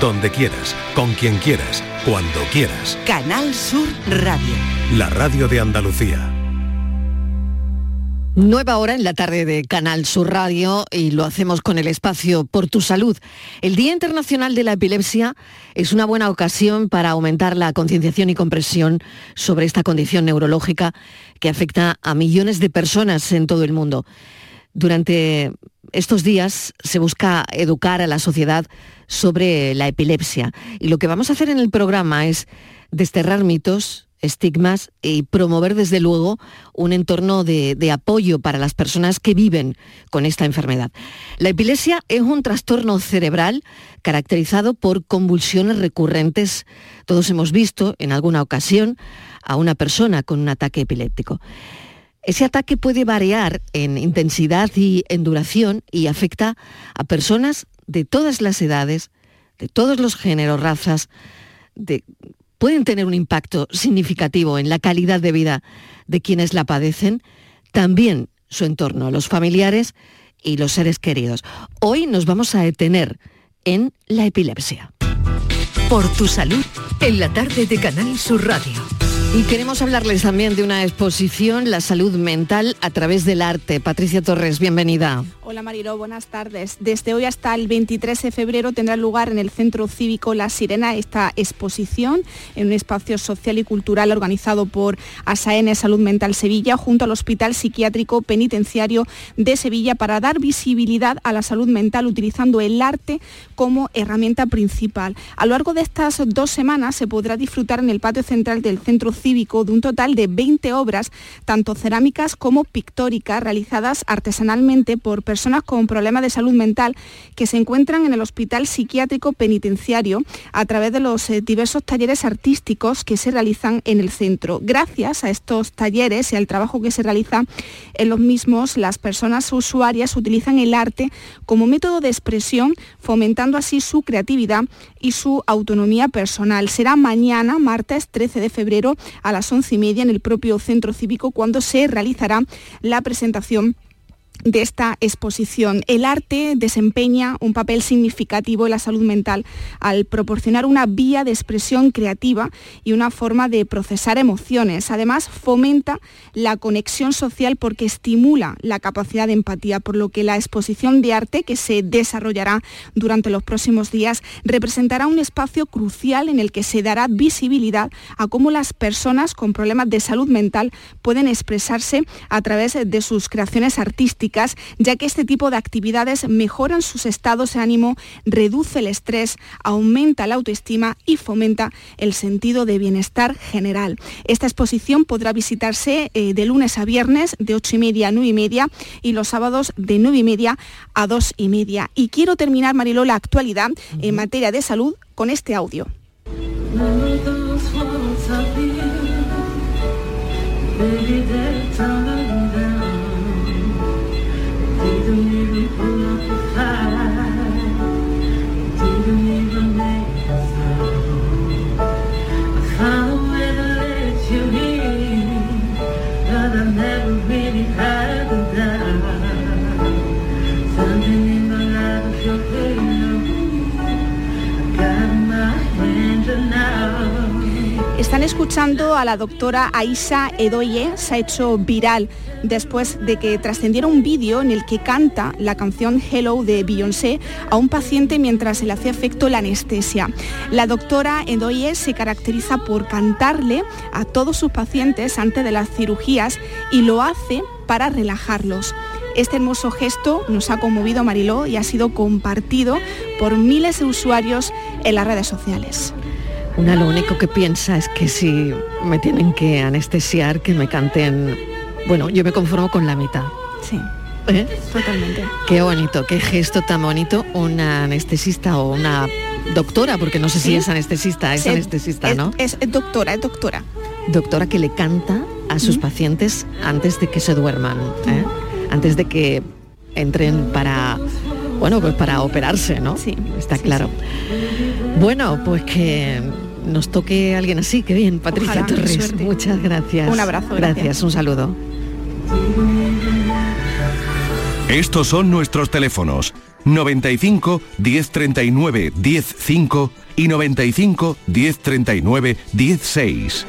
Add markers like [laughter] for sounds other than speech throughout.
donde quieras, con quien quieras, cuando quieras. Canal Sur Radio. La radio de Andalucía. Nueva hora en la tarde de Canal Sur Radio y lo hacemos con el espacio Por tu Salud. El Día Internacional de la Epilepsia es una buena ocasión para aumentar la concienciación y comprensión sobre esta condición neurológica que afecta a millones de personas en todo el mundo. Durante estos días se busca educar a la sociedad sobre la epilepsia y lo que vamos a hacer en el programa es desterrar mitos, estigmas y promover desde luego un entorno de, apoyo para las personas que viven con esta enfermedad. La epilepsia es un trastorno cerebral caracterizado por convulsiones recurrentes. Todos hemos visto en alguna ocasión a una persona con un ataque epiléptico. Ese ataque puede variar en intensidad y en duración y afecta a personas de todas las edades, de todos los géneros, razas, de, pueden tener un impacto significativo en la calidad de vida de quienes la padecen, también su entorno, los familiares y los seres queridos. Hoy nos vamos a detener en la epilepsia. Por tu salud, en la tarde de Canal Sur Radio. Y queremos hablarles también de una exposición, La salud mental a través del arte. Patricia Torres, bienvenida. Hola Mariló, buenas tardes. Desde hoy hasta el 23 de febrero tendrá lugar en el Centro Cívico La Sirena esta exposición en un espacio social y cultural organizado por ASAN Salud Mental Sevilla junto al Hospital Psiquiátrico Penitenciario de Sevilla para dar visibilidad a la salud mental utilizando el arte como herramienta principal. A lo largo de estas dos semanas se podrá disfrutar en el patio central del Centro Cívico de un total de 20 obras, tanto cerámicas como pictóricas, realizadas artesanalmente por personas con problemas de salud mental que se encuentran en el Hospital Psiquiátrico Penitenciario a través de los eh, diversos talleres artísticos que se realizan en el centro. Gracias a estos talleres y al trabajo que se realiza en los mismos, las personas usuarias utilizan el arte como método de expresión, fomentando así su creatividad y su autonomía personal. Será mañana, martes 13 de febrero, a las once y media en el propio centro cívico cuando se realizará la presentación de esta exposición. El arte desempeña un papel significativo en la salud mental al proporcionar una vía de expresión creativa y una forma de procesar emociones. Además, fomenta la conexión social porque estimula la capacidad de empatía, por lo que la exposición de arte que se desarrollará durante los próximos días representará un espacio crucial en el que se dará visibilidad a cómo las personas con problemas de salud mental pueden expresarse a través de sus creaciones artísticas ya que este tipo de actividades mejoran sus estados de ánimo, reduce el estrés, aumenta la autoestima y fomenta el sentido de bienestar general. Esta exposición podrá visitarse eh, de lunes a viernes de 8 y media a 9 y media y los sábados de 9 y media a 2 y media. Y quiero terminar, Mariló, la actualidad en materia de salud con este audio. Escuchando a la doctora Aisha Edoye, se ha hecho viral después de que trascendiera un vídeo en el que canta la canción Hello de Beyoncé a un paciente mientras se le hace efecto la anestesia. La doctora Edoye se caracteriza por cantarle a todos sus pacientes antes de las cirugías y lo hace para relajarlos. Este hermoso gesto nos ha conmovido Mariló y ha sido compartido por miles de usuarios en las redes sociales. Una lo único que piensa es que si me tienen que anestesiar, que me canten... Bueno, yo me conformo con la mitad. Sí. ¿Eh? Totalmente. Qué bonito, qué gesto tan bonito una anestesista o una doctora, porque no sé si es anestesista, es anestesista, ¿no? Es, doctora, es doctora. Doctora que le canta a sus pacientes antes de que se duerman, ¿eh? antes de que entren para bueno, pues para operarse, ¿no? Sí. Está claro. Bueno, pues que nos toque alguien así, qué bien, Patricia Torres. Muchas gracias. Un abrazo. Gracias. gracias, un saludo. Estos son nuestros teléfonos 95 1039 105 y 95 1039 16.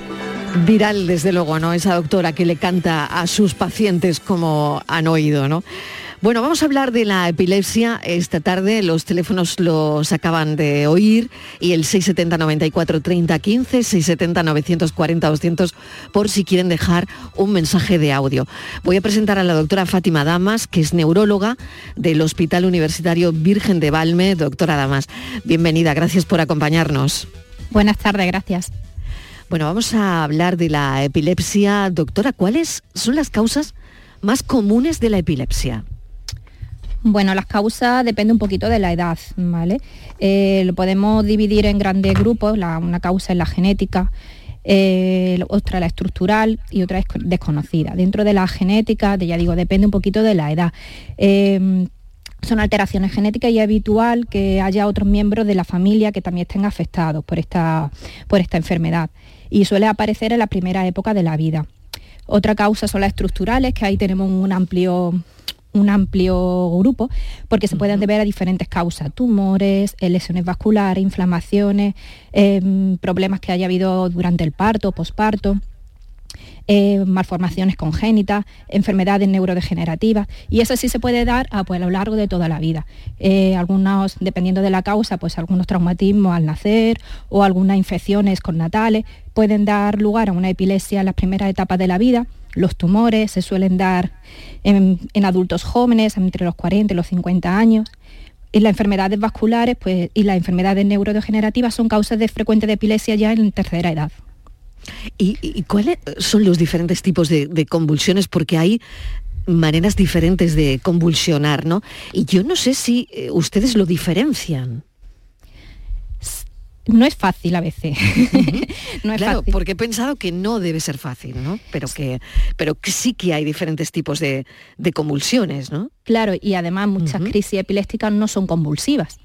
Viral, desde luego, ¿no? Esa doctora que le canta a sus pacientes como han oído, ¿no? Bueno, vamos a hablar de la epilepsia esta tarde. Los teléfonos los acaban de oír y el 670 94 30 15, 670 940 200 por si quieren dejar un mensaje de audio. Voy a presentar a la doctora Fátima Damas, que es neuróloga del Hospital Universitario Virgen de Valme. Doctora Damas, bienvenida, gracias por acompañarnos. Buenas tardes, gracias. Bueno, vamos a hablar de la epilepsia. Doctora, ¿cuáles son las causas más comunes de la epilepsia? Bueno, las causas dependen un poquito de la edad, ¿vale? Eh, lo podemos dividir en grandes grupos, una causa es la genética, eh, otra la estructural y otra es desconocida. Dentro de la genética, ya digo, depende un poquito de la edad. Em, son alteraciones genéticas y es habitual que haya otros miembros de la familia que también estén afectados por esta, por esta enfermedad y suele aparecer en la primera época de la vida. Otra causa son las estructurales, que ahí tenemos un amplio un amplio grupo porque se pueden deber a diferentes causas, tumores, eh, lesiones vasculares, inflamaciones, em, problemas que haya habido durante el parto, posparto. Eh, malformaciones congénitas, enfermedades neurodegenerativas y eso sí se puede dar a, pues, a lo largo de toda la vida. Eh, algunos, dependiendo de la causa, pues algunos traumatismos al nacer o algunas infecciones connatales pueden dar lugar a una epilepsia en las primeras etapas de la vida los tumores se suelen dar en, adultos jóvenes, entre los 40 y los 50 años. Y las enfermedades vasculares pues, y las enfermedades neurodegenerativas son causas de frecuente de epilepsia ya en tercera edad. ¿Y, cuáles son los diferentes tipos de, de, convulsiones? Porque hay maneras diferentes de convulsionar, ¿no? Y yo no sé si eh, ustedes lo diferencian no es fácil a veces. [laughs] no es claro, porque he pensado que no debe ser fácil, ¿no? Pero que, pero que sí que hay diferentes tipos de, convulsiones, ¿no? Claro, y además muchas crisis epilépticas no son convulsivas.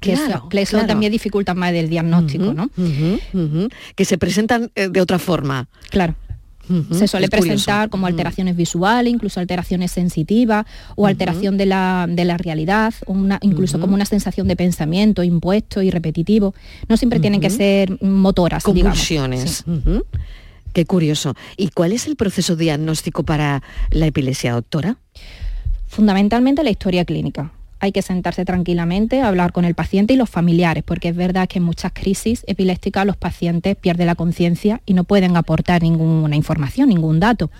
Que eso, también dificulta más el diagnóstico, ¿no? Que se presentan eh, de otra forma. Claro se suele presentar como alteraciones visuales, incluso alteraciones sensitivas o alteración de la, realidad, una, incluso como una sensación de pensamiento impuesto y repetitivo. No siempre tienen que ser motoras, Convulsiones. Qué curioso. ¿Y cuál es el proceso diagnóstico para la epilepsia, doctora? Fundamentalmente la historia clínica hay que sentarse tranquilamente, hablar con el paciente y los familiares, porque es verdad que en muchas crisis epilépticas los pacientes pierden la conciencia y no pueden aportar ninguna información, ningún dato.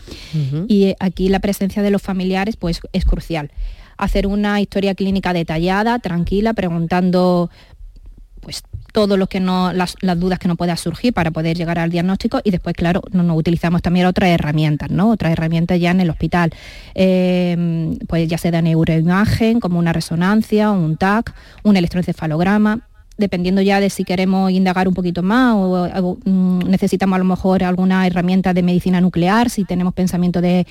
Y aquí la presencia de los familiares pues, es crucial. Hacer una historia clínica detallada, tranquila, preguntando pues todo lo que no, las, dudas que no pueda surgir para poder llegar al diagnóstico y después, claro, nos, utilizamos también otras herramientas, ¿no? Otras herramientas ya en el hospital. Eh, pues ya sea neuroimagen, como una resonancia, un TAC, un electroencefalograma, dependiendo ya de si queremos indagar un poquito más o, mm, necesitamos a lo mejor alguna herramienta de medicina nuclear, si tenemos pensamiento de,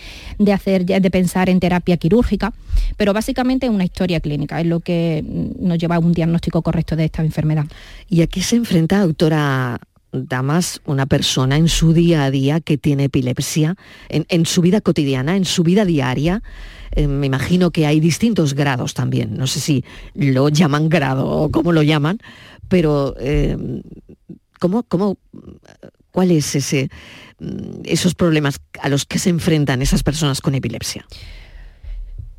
hacer, de pensar en terapia quirúrgica, pero básicamente una historia clínica, es lo que mm, nos lleva a un diagnóstico correcto de esta enfermedad. ¿Y aquí se enfrenta, doctora Damas, una persona en su día a día que tiene epilepsia, en, su vida cotidiana, en su vida diaria? Eh, me imagino que hay distintos grados también, no sé si lo llaman grado o cómo lo llaman, pero eh, ¿cómo, cuál es mm, esos problemas a los que se enfrentan esas personas con epilepsia?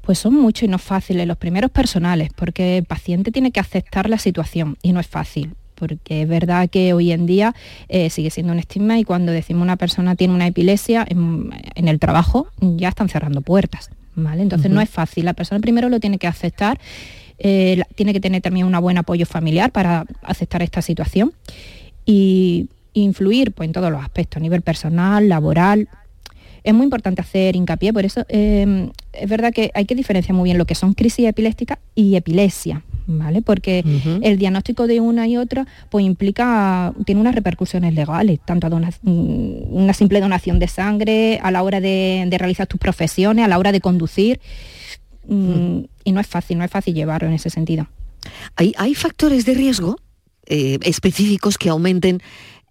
Pues son muchos y no fáciles. Los primeros personales, porque el paciente tiene que aceptar la situación y no es fácil porque es verdad que hoy en día eh, sigue siendo un estigma y cuando decimos una persona tiene una epilepsia, en, el trabajo ya están cerrando puertas. ¿Vale? Entonces no es fácil. La persona primero lo tiene que aceptar, eh, tiene que tener también un buen apoyo familiar para aceptar esta situación y influir pues, en todos los aspectos, a nivel personal, laboral, es muy importante hacer hincapié, por eso eh, es verdad que hay que diferenciar muy bien lo que son crisis epilépticas y epilepsia. ¿Vale? Porque el diagnóstico de una y otra pues implica, tiene unas repercusiones legales, tanto a mm, una simple donación de sangre, a la hora de, realizar tus profesiones, a la hora de conducir, mm, y no es fácil, no es fácil llevarlo en ese sentido. ¿Hay, hay factores de riesgo eh, específicos que aumenten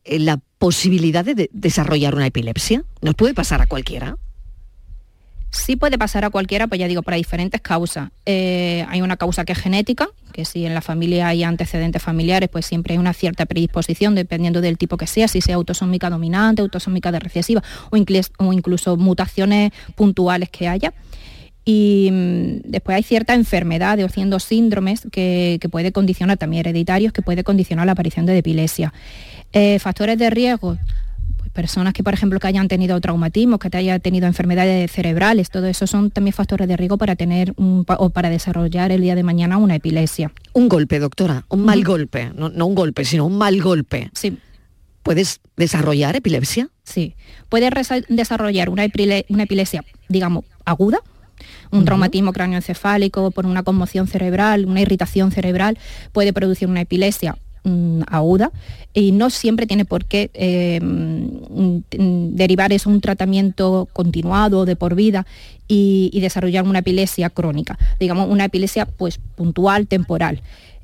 eh, la posibilidad de desarrollar una epilepsia? ¿Nos puede pasar a cualquiera? Sí puede pasar a cualquiera, pues ya digo, para diferentes causas. Eh, hay una causa que es genética, que si en la familia hay antecedentes familiares, pues siempre hay una cierta predisposición, dependiendo del tipo que sea, si sea autosómica dominante, autosómica de recesiva o, incluso mutaciones puntuales que haya. Y mm, después hay cierta enfermedades o ciertos síndromes que, que, puede condicionar, también hereditarios, que puede condicionar la aparición de epilepsia. Eh, factores de riesgo, personas que, por ejemplo, que hayan tenido traumatismos, que hayan tenido enfermedades cerebrales, todo eso son también factores de riesgo para tener o para desarrollar el día de mañana una epilepsia. Un golpe, doctora, un mal golpe, no, un golpe, sino un mal golpe. Sí. ¿Puedes desarrollar epilepsia? Sí, puedes desarrollar una, epilepsia, digamos, aguda, un traumatismo cráneoencefálico por una conmoción cerebral, una irritación cerebral, puede producir una epilepsia Mm, aguda y no siempre tiene por qué eh, mm, derivar eso un tratamiento continuado de por vida y, desarrollar una epilepsia crónica, digamos una epilepsia pues puntual, temporal.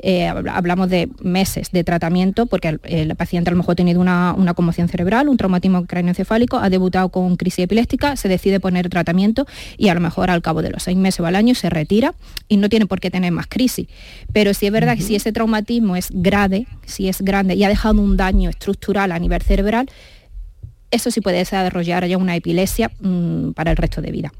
Eh, hablamos de meses de tratamiento, porque el, paciente a lo mejor ha tenido una, conmoción cerebral, un traumatismo cráneoencefálico, ha debutado con crisis epiléptica, se decide poner tratamiento y a lo mejor al cabo de los seis meses o al año se retira y no tiene por qué tener más crisis. Pero si es verdad que si ese traumatismo es grave, si es grande y ha dejado un daño estructural a nivel cerebral, eso sí puede desarrollar ya una epilepsia mm, para el resto de vida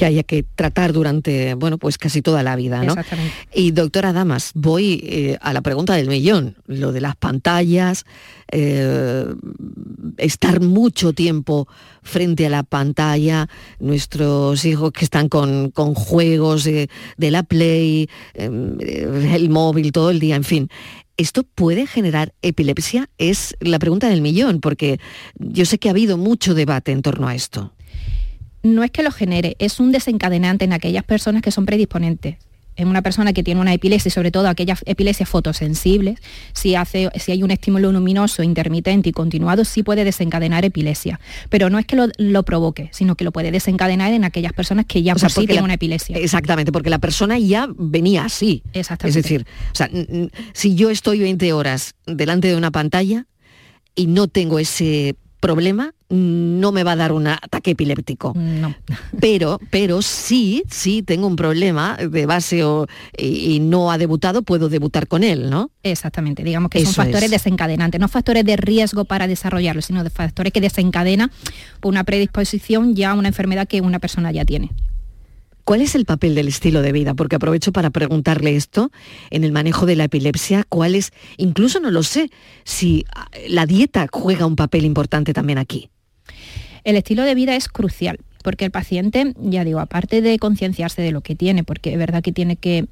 que haya que tratar durante, bueno, pues casi toda la vida, ¿no? Exactamente. Y doctora Damas, voy eh, a la pregunta del millón, lo de las pantallas, eh, estar mucho tiempo frente a la pantalla, nuestros hijos que están con, juegos de, la Play, em, el móvil todo el día, en fin. ¿Esto puede generar epilepsia? Es la pregunta del millón, porque yo sé que ha habido mucho debate en torno a esto no es que lo genere, es un desencadenante en aquellas personas que son predisponentes. En una persona que tiene una epilepsia, y sobre todo aquellas epilepsias fotosensibles, si, hace, si hay un estímulo luminoso intermitente y continuado, sí puede desencadenar epilepsia. Pero no es que lo, provoque, sino que lo puede desencadenar en aquellas personas que ya por sí tienen una epilepsia. Exactamente, porque la persona ya venía así. Exactamente. Es decir, si yo estoy 20 horas delante de una pantalla y no tengo ese problema, no me va a dar un ataque epiléptico. No. Pero, pero sí, sí tengo un problema de base y, no ha debutado, puedo debutar con él, ¿no? Exactamente, digamos que son factores desencadenantes, no factores de riesgo para desarrollarlo, sino de factores que desencadenan por una predisposición ya a una enfermedad que una persona ya tiene. ¿Cuál es el papel del estilo de vida? Porque aprovecho para preguntarle esto en el manejo de la epilepsia. ¿Cuál es? Incluso no lo sé si ah, la dieta juega un papel importante también aquí. El estilo de vida es crucial porque el paciente, ya digo, aparte de concienciarse de lo que tiene, porque es verdad que tiene que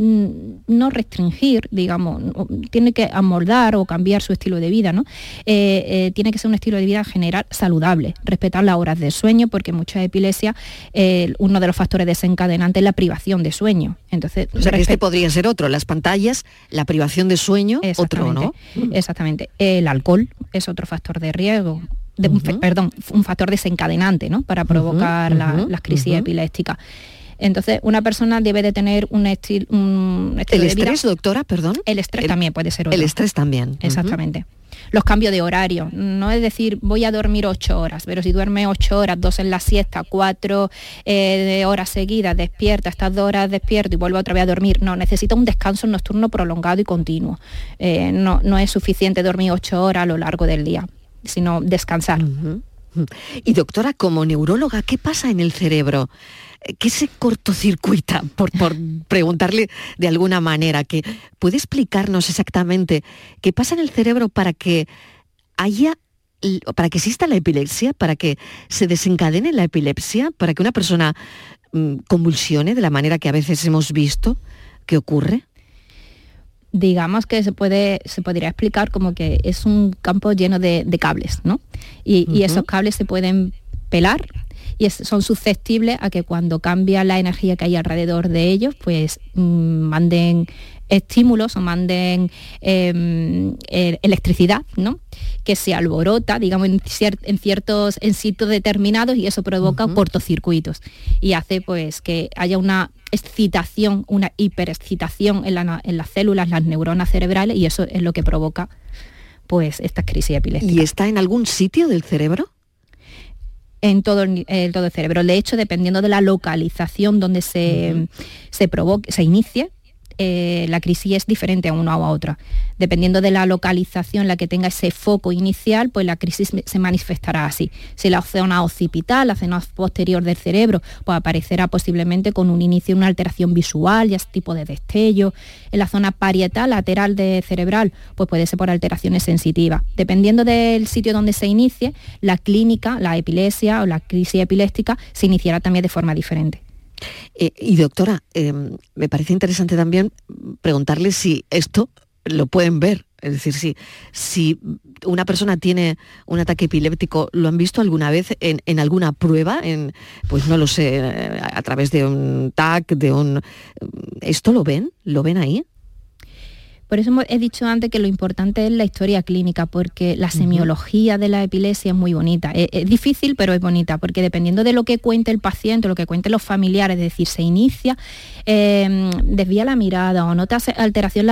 no restringir, digamos, tiene que amoldar o cambiar su estilo de vida, ¿no? Eh, eh, tiene que ser un estilo de vida general saludable, respetar las horas de sueño, porque mucha epilepsia, eh, uno de los factores desencadenantes es la privación de sueño. Entonces, este podría ser otro, las pantallas, la privación de sueño, otro, ¿no? Exactamente. El alcohol es otro factor de riesgo perdón, un factor desencadenante ¿no? para provocar las crisis epilépticas. Entonces, una persona debe de tener un, estilo ¿El estrés, doctora, perdón? El estrés también puede ser otro. El estrés también. Exactamente. Los cambios de horario. No es decir, voy a dormir ocho horas, pero si duerme ocho horas, dos en la siesta, cuatro eh, horas seguidas, despierta, estas dos horas despierto y vuelvo otra vez a dormir. No, necesita un descanso nocturno prolongado y continuo. Eh, no, no es suficiente dormir ocho horas a lo largo del día sino descansar. [laughs] Y doctora, como neuróloga, ¿qué pasa en el cerebro? ¿Qué se cortocircuita? [laughs] Por, por preguntarle de alguna manera, que puede explicarnos exactamente qué pasa en el cerebro para que haya para que exista la epilepsia, para que se desencadene la epilepsia, para que una persona mm, convulsione de la manera que a veces hemos visto que ocurre? Digamos que se puede se podría explicar como que es un campo lleno de, cables, ¿no? Y, esos cables se pueden pelar y son susceptibles a que cuando cambia la energía que hay alrededor de ellos, pues mm, manden estímulos o manden em, e, electricidad, ¿no? que se alborota, digamos, en, ciertos en sitios determinados y eso provoca cortocircuitos y hace pues que haya una excitación, una hiperexcitación en, en las células, las neuronas cerebrales y eso es lo que provoca pues esta crisis epiléptica. ¿Y está en algún sitio del cerebro? en todo el, todo el cerebro. De hecho, dependiendo de la localización donde se, se provoque, se inicie, eh, la crisis es diferente a una o a otra. Dependiendo de la localización en la que tenga ese foco inicial, pues la crisis se manifestará así. Si la zona occipital, la zona posterior del cerebro, pues aparecerá posiblemente con un inicio, una alteración visual, ya ese tipo de destello. En la zona parietal, lateral de cerebral, pues puede ser por alteraciones sensitivas. Dependiendo del sitio donde se inicie, la clínica, la epilepsia o la crisis epiléptica se iniciará también de forma diferente. Eh, y doctora, em, me parece interesante también preguntarle si esto lo pueden ver. Es decir, si, si una persona tiene un ataque epiléptico, ¿lo han visto alguna vez en, alguna prueba? En, pues no lo sé, a través de un TAC, de un... ¿Esto lo ven? ¿Lo ven ahí? Por eso he dicho antes que lo importante es la historia clínica, porque la semiología de la epilepsia es muy bonita. Es, difícil, pero es bonita, porque dependiendo de lo que cuente el paciente, lo que cuenten los familiares, es decir, se inicia, em, desvía la mirada o nota alteración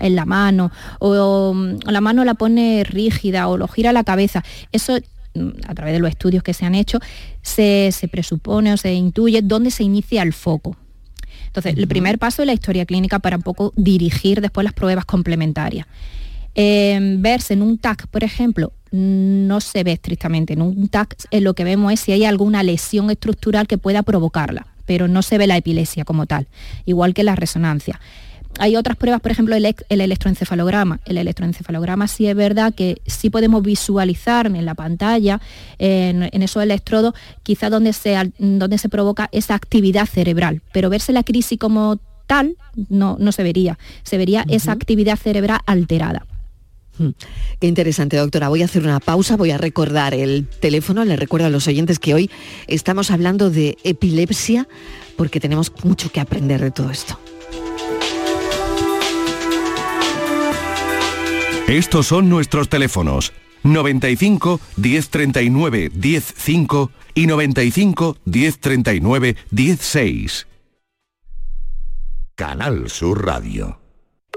en la mano, o, la mano la pone rígida o lo gira la cabeza. Eso mm, a través de los estudios que se han hecho, se, se presupone o se intuye dónde se inicia el foco. Entonces, el primer paso es la historia clínica para un poco dirigir después las pruebas complementarias. Em, verse en un TAC, por ejemplo, no se ve estrictamente. En un TAC lo que vemos es si hay alguna lesión estructural que pueda provocarla, pero no se ve la epilepsia como tal, igual que la resonancia hay otras pruebas, por ejemplo, el, electroencefalograma. El electroencefalograma sí es verdad que sí podemos visualizar en la pantalla, en, esos electrodos, quizá donde se, donde se provoca esa actividad cerebral, pero verse la crisis como tal no, no se vería, se vería esa actividad cerebral alterada. Hmm. Qué interesante, doctora. Voy a hacer una pausa, voy a recordar el teléfono. Le recuerdo a los oyentes que hoy estamos hablando de epilepsia porque tenemos mucho que aprender de todo esto. Estos son nuestros teléfonos 95 1039 105 y 95 1039 16. Canal Sur Radio.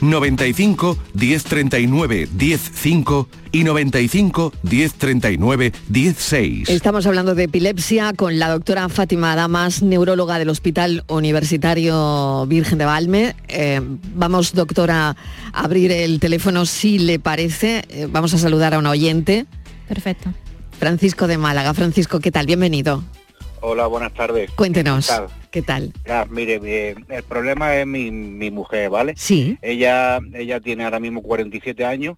95 1039 105 y 95 1039 16. Estamos hablando de epilepsia con la doctora Fátima Damas, neuróloga del Hospital Universitario Virgen de Valme. Eh, vamos, doctora, a abrir el teléfono si le parece. Eh, vamos a saludar a un oyente. Perfecto. Francisco de Málaga. Francisco, ¿qué tal? Bienvenido. Hola, buenas tardes. Cuéntenos. ¿Qué tal? Mire, el problema es mi, mujer, ¿vale? Sí. Ella, ella tiene ahora mismo 47 años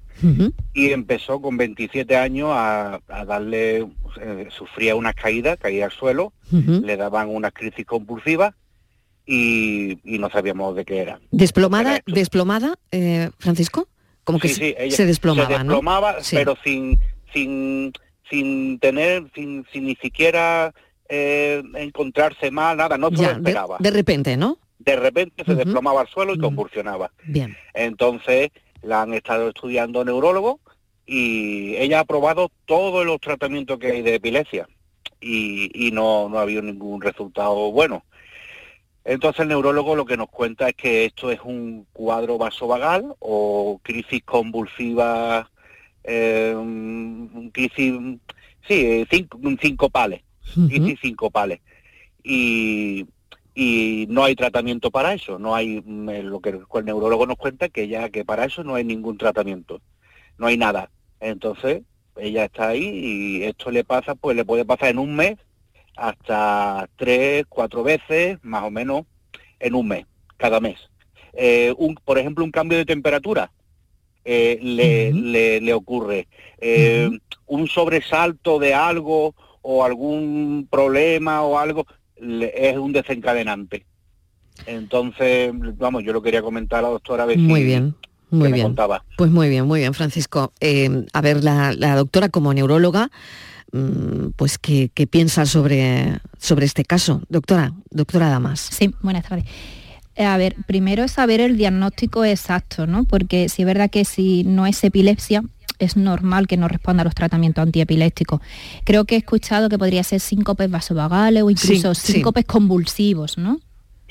y empezó con 27 años a, darle, eh, sufría unas caídas, caía al suelo, le daban unas crisis compulsivas y, no sabíamos de qué era. ¿Desplomada, desplomada eh, Francisco? Como que sí, ella se desplomaba, se desplomaba, pero sin, sin, sin tener, sin, sin ni siquiera eh, encontrarse mal, nada, no se lo esperaba. De, repente, ¿no? De repente se desplomaba al suelo y convulsionaba. Bien. Entonces, la han estado estudiando neurólogos y ella ha probado todos los tratamientos que hay de epilepsia y, no, no ha habido ningún resultado bueno. Entonces el neurólogo lo que nos cuenta es que esto es un cuadro vasovagal o crisis convulsiva, eh, crisis, sí, cinco, cinco pales, crisis cinco pales. Y, y no hay tratamiento para eso, no hay mm, lo que el neurólogo nos cuenta que ya que para eso no hay ningún tratamiento, no hay nada. Entonces, ella está ahí y esto le pasa, pues le puede pasar en un mes hasta tres, cuatro veces, más o menos, en un mes, cada mes. Eh, un, por ejemplo, un cambio de temperatura eh, le, le, ocurre. Eh, un sobresalto de algo o algún problema o algo es un desencadenante. Entonces, vamos, yo lo quería comentar a la doctora. Muy bien. Muy bien. Pues muy bien, muy bien, Francisco. Eh, a ver, la, doctora como neuróloga, mm, pues ¿qué, piensa sobre, sobre este caso? Doctora, doctora Damas. Sí, buenas tardes. Eh, a ver, primero es saber el diagnóstico exacto, ¿no? Porque si es verdad que si no es epilepsia, es normal que no responda a los tratamientos antiepilépticos. Creo que he escuchado que podría ser síncopes vasovagales o incluso síncopes convulsivos, ¿no?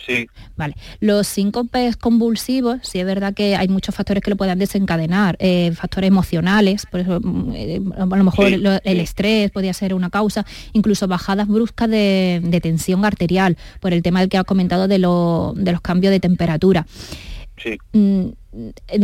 Sí. Vale. Los síncopes convulsivos, sí es verdad que hay muchos factores que lo puedan desencadenar, eh, factores emocionales, por eso eh, a lo mejor el, estrés podría ser una causa, incluso bajadas bruscas de, tensión arterial, por el tema del que ha comentado de, de los cambios de temperatura. Sí. Mm,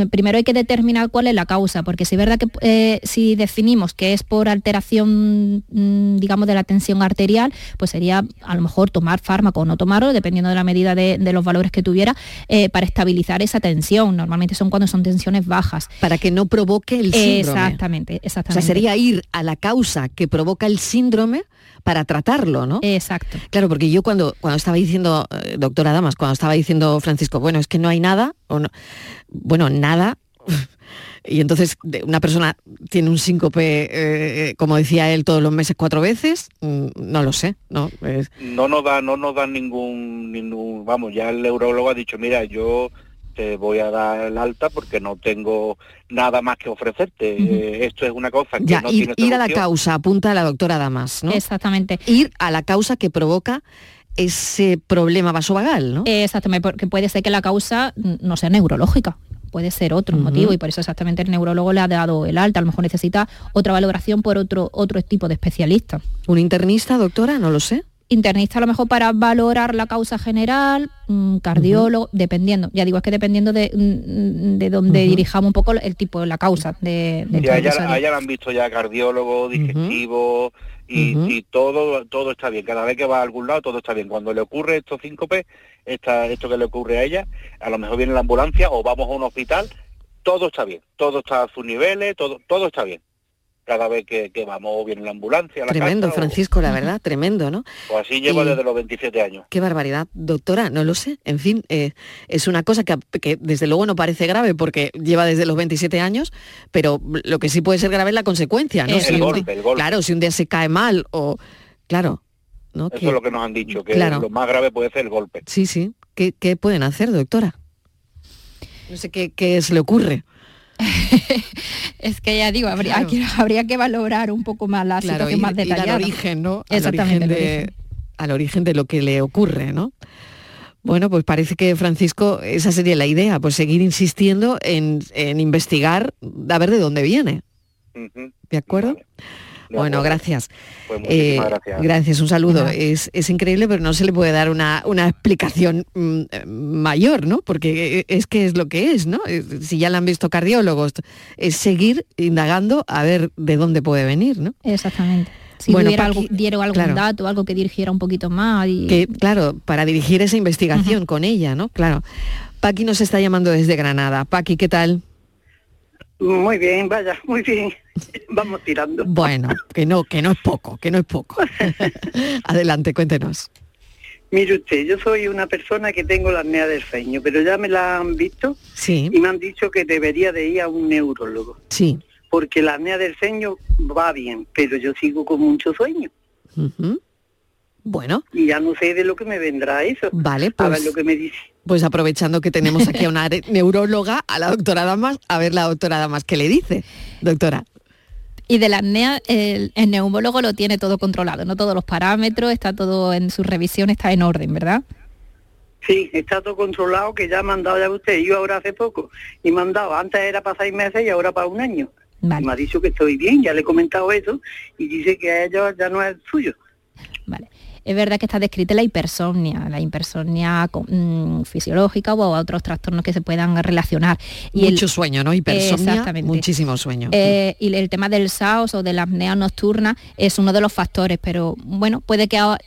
primero hay que determinar cuál es la causa, porque si es verdad que eh, si definimos que es por alteración, mm, digamos, de la tensión arterial, pues sería a lo mejor tomar fármaco o no tomarlo, dependiendo de la medida de, los valores que tuviera, eh, para estabilizar esa tensión. Normalmente son cuando son tensiones bajas. Para que no provoque el síndrome. Exactamente, exactamente. O sea, sería ir a la causa que provoca el síndrome para tratarlo, ¿no? Exacto. Claro, porque yo cuando, cuando estaba diciendo, eh, doctora Damas, cuando estaba diciendo Francisco, bueno, es que no hay nada, o no, bueno, nada, [laughs] y entonces una persona tiene un síncope, eh, como decía él, todos los meses cuatro veces, mm, no lo sé, ¿no? No nos da, no nos da ningún, ningún, vamos, ya el neurólogo ha dicho, mira, yo te voy a dar el alta porque no tengo nada más que ofrecerte. Eh, esto es una cosa que ya, no ir, ir a la causa, apunta a la doctora Damas, ¿no? Exactamente. Ir a la causa que provoca ese problema vasovagal, ¿no? Exactamente, porque puede ser que la causa no sea neurológica, puede ser otro motivo y por eso exactamente el neurólogo le ha dado el alta, a lo mejor necesita otra valoración por otro, otro tipo de especialista. ¿Un internista, doctora? No lo sé internista a lo mejor para valorar la causa general, cardiólogo, dependiendo, ya digo, es que dependiendo de, mm, de donde dirijamos un poco el tipo de la causa. De, de ya, ya, lo han visto ya cardiólogo, digestivo, y, todo todo está bien. Cada vez que va a algún lado todo está bien. Cuando le ocurre estos síncope, esta, esto que le ocurre a ella, a lo mejor viene la ambulancia o vamos a un hospital, todo está bien, todo está a sus niveles, todo, todo está bien cada vez que, vamos viene la ambulancia. la tremendo, Francisco, la verdad, tremendo, ¿no? [laughs] Pues así llevo desde los 27 años. Qué barbaridad, doctora, no lo sé. En fin, eh, es una cosa que, desde luego no parece grave porque lleva desde los 27 años, pero lo que sí puede ser grave es la consecuencia, ¿no? el, golpe, el golpe. Claro, si un día se cae mal o... Claro. ¿no? Eso es lo que nos han dicho, que lo más grave puede ser el golpe. Sí, sí. ¿Qué, pueden hacer, doctora? No sé qué, qué se le ocurre. [laughs] es que ya digo, habría, que, habría que valorar un poco más la situación más detallada. al origen, ¿no? Exactamente. Al origen, de, al origen de lo que le ocurre, ¿no? Bueno, pues parece que Francisco, esa sería la idea, pues seguir insistiendo en, investigar, a ver de dónde viene. ¿De acuerdo? Bueno, gracias. Pues eh, gracias. un saludo. Es, increíble, pero no se le puede dar una, explicación mm, mayor, ¿no? Porque es que es lo que es, ¿no? Si ya la han visto cardiólogos, es seguir indagando a ver de dónde puede venir, ¿no? Exactamente. Si bueno, algo, dieron algún dato, algo que dirigiera un poquito más. Y... Que, claro, para dirigir esa investigación con ella, ¿no? Claro. Paqui nos está llamando desde Granada. Paqui, ¿qué tal? Muy bien, vaya, muy bien. [laughs] Vamos tirando. Bueno, que no, que no es poco, que no es poco. [laughs] Adelante, cuéntenos. Mire usted, yo soy una persona que tengo la apnea del sueño, pero ya me la han visto sí. y me han dicho que debería de ir a un neurólogo. Sí. Porque la apnea del sueño va bien, pero yo sigo con mucho sueño. Bueno. Y ya no sé de lo que me vendrá eso. Vale, pues. A ver lo que me dice. Pues aprovechando que tenemos aquí a una [laughs] neuróloga, a la doctora Damas, a ver la doctora Damas qué le dice. Doctora. Y de la apnea, el, el, neumólogo lo tiene todo controlado, no todos los parámetros, está todo en su revisión, está en orden, ¿verdad? Sí, está todo controlado, que ya ha mandado ya usted, yo ahora hace poco, y me han dado, antes era para seis meses y ahora para un año. Vale. Me ha dicho que estoy bien, ya le he comentado eso, y dice que a ellos ya no es suyo. Vale es verdad que está descrita la hipersomnia, la hipersomnia mmm, fisiológica o otros trastornos que se puedan relacionar. Y Mucho el, sueño, ¿no? Hipersomnia, exactamente. muchísimo sueño. Eh, y el tema del SAOS o de la apnea nocturna es uno de los factores, pero bueno, puede que ahora,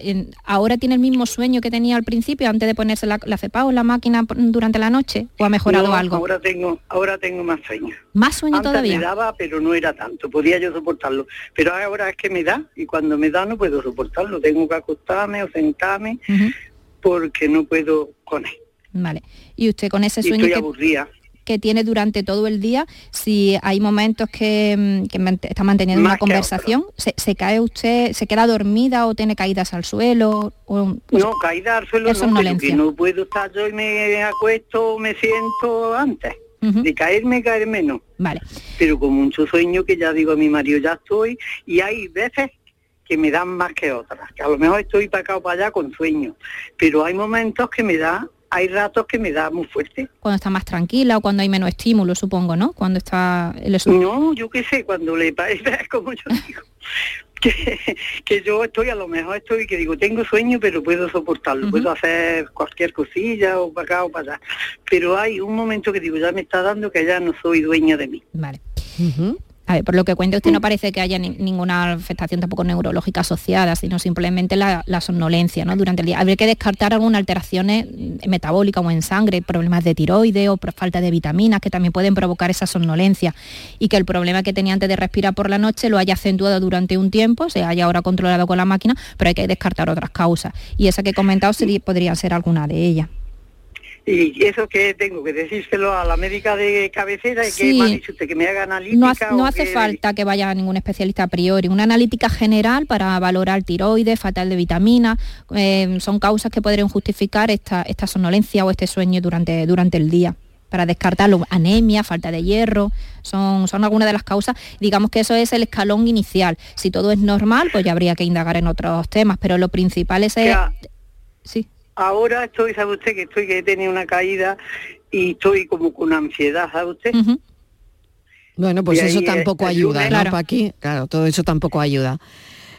ahora tiene el mismo sueño que tenía al principio, antes de ponerse la, la CEPA o la máquina durante la noche, o ha mejorado no, algo. Ahora tengo, ahora tengo más sueño. ¿Más sueño Antes todavía? me daba, pero no era tanto, podía yo soportarlo. Pero ahora es que me da, y cuando me da no puedo soportarlo, tengo que acostarme o sentarme uh -huh. porque no puedo con él. Vale. Y usted con ese y sueño estoy que, aburrida. que tiene durante todo el día, si hay momentos que, que está manteniendo Más una conversación, se, se, cae usted, se queda dormida o tiene caídas al suelo? O, pues, no, caída al suelo no, no puedo estar yo y me acuesto, me siento antes. Uh -huh. De caerme, caerme no. Vale. Pero con mucho sueño que ya digo a mi marido, ya estoy, y hay veces que me dan más que otras, que a lo mejor estoy para acá o para allá con sueño, pero hay momentos que me da, hay ratos que me da muy fuerte. Cuando está más tranquila o cuando hay menos estímulo, supongo, ¿no? Cuando está... El no, yo qué sé, cuando le parece, [laughs] como yo digo, [laughs] que, que, yo estoy, a lo mejor estoy, que digo, tengo sueño, pero puedo soportarlo, uh -huh. puedo hacer cualquier cosilla o para acá o para allá. Pero hay un momento que digo, ya me está dando que ya no soy dueña de mí. Vale. Uh -huh. A ver, por lo que cuenta usted no parece que haya ni, ninguna afectación tampoco neurológica asociada, sino simplemente la, la, somnolencia ¿no? durante el día. Habría que descartar algunas alteraciones metabólicas o en sangre, problemas de tiroides o falta de vitaminas que también pueden provocar esa somnolencia y que el problema que tenía antes de respirar por la noche lo haya acentuado durante un tiempo, se haya ahora controlado con la máquina, pero hay que descartar otras causas. Y esa que he comentado sería, podría ser alguna de ellas. Y eso que tengo que decírselo a la médica de cabecera y sí. que me ha dicho usted que me haga analítica. No, hace, no hace que... falta que vaya a ningún especialista a priori. Una analítica general para valorar tiroides, fatal de vitaminas, eh, son causas que podrían justificar esta, esta somnolencia o este sueño durante, durante el día para descartarlo, anemia, falta de hierro, son, son algunas de las causas. Digamos que eso es el escalón inicial. Si todo es normal, pues ya habría que indagar en otros temas, pero lo principal es... Sí ahora estoy, sabe usted, que estoy que he tenido una caída y estoy como con ansiedad, ¿sabe usted? Uh -huh. Bueno, pues y eso tampoco el, ayuda, el ¿no? Claro. aquí, claro, todo eso tampoco ayuda.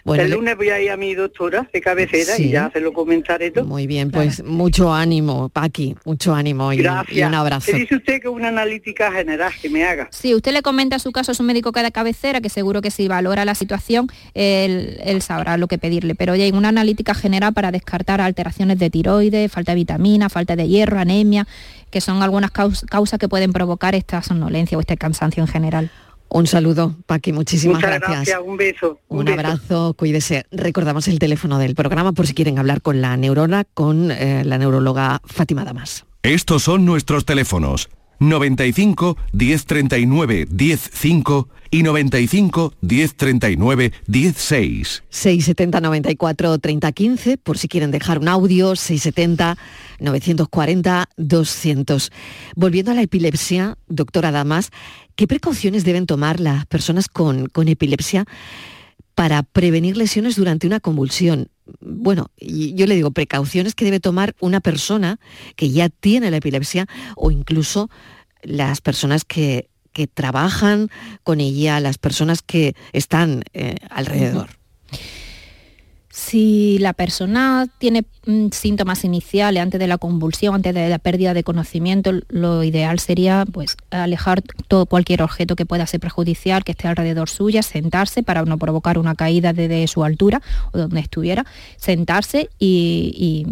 Bueno, el lunes voy a ir a mi doctora de cabecera sí. y ya se lo comentaré todo. Muy bien, pues claro. mucho ánimo, Paqui, mucho ánimo y, Gracias. y un abrazo. ¿Qué dice usted que una analítica general que me haga? Sí, usted le comenta su caso a su médico de cabecera, que seguro que si valora la situación, él, él sabrá lo que pedirle. Pero oye, una analítica general para descartar alteraciones de tiroides, falta de vitamina, falta de hierro, anemia, que son algunas caus causas que pueden provocar esta somnolencia o este cansancio en general. Un saludo, Paqui, muchísimas Muchas gracias. gracias. Un beso. Un, un beso. abrazo, cuídese. Recordamos el teléfono del programa por si quieren hablar con la neurona, con eh, la neuróloga Fátima Damas. Estos son nuestros teléfonos. 95 1039 105 y 95 1039 16. 670 94 30 15 por si quieren dejar un audio 670 940 200. Volviendo a la epilepsia, doctora Damas, ¿qué precauciones deben tomar las personas con, con epilepsia para prevenir lesiones durante una convulsión? bueno, yo le digo precauciones que debe tomar una persona que ya tiene la epilepsia o incluso las personas que, que trabajan con ella, las personas que están eh, alrededor. Si la persona tiene mm, síntomas iniciales antes de la convulsión, antes de la pérdida de conocimiento, lo ideal sería pues alejar todo cualquier objeto que pueda ser perjudicial, que esté alrededor suya, sentarse para no provocar una caída desde de su altura o donde estuviera, sentarse y,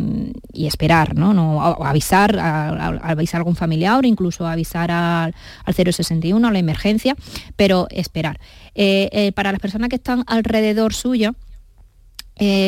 esperar, ¿no? avisar, a, avisar algún familiar o incluso avisar al, al 061, a la emergencia, pero esperar. Eh, eh, para las personas que están alrededor suyo,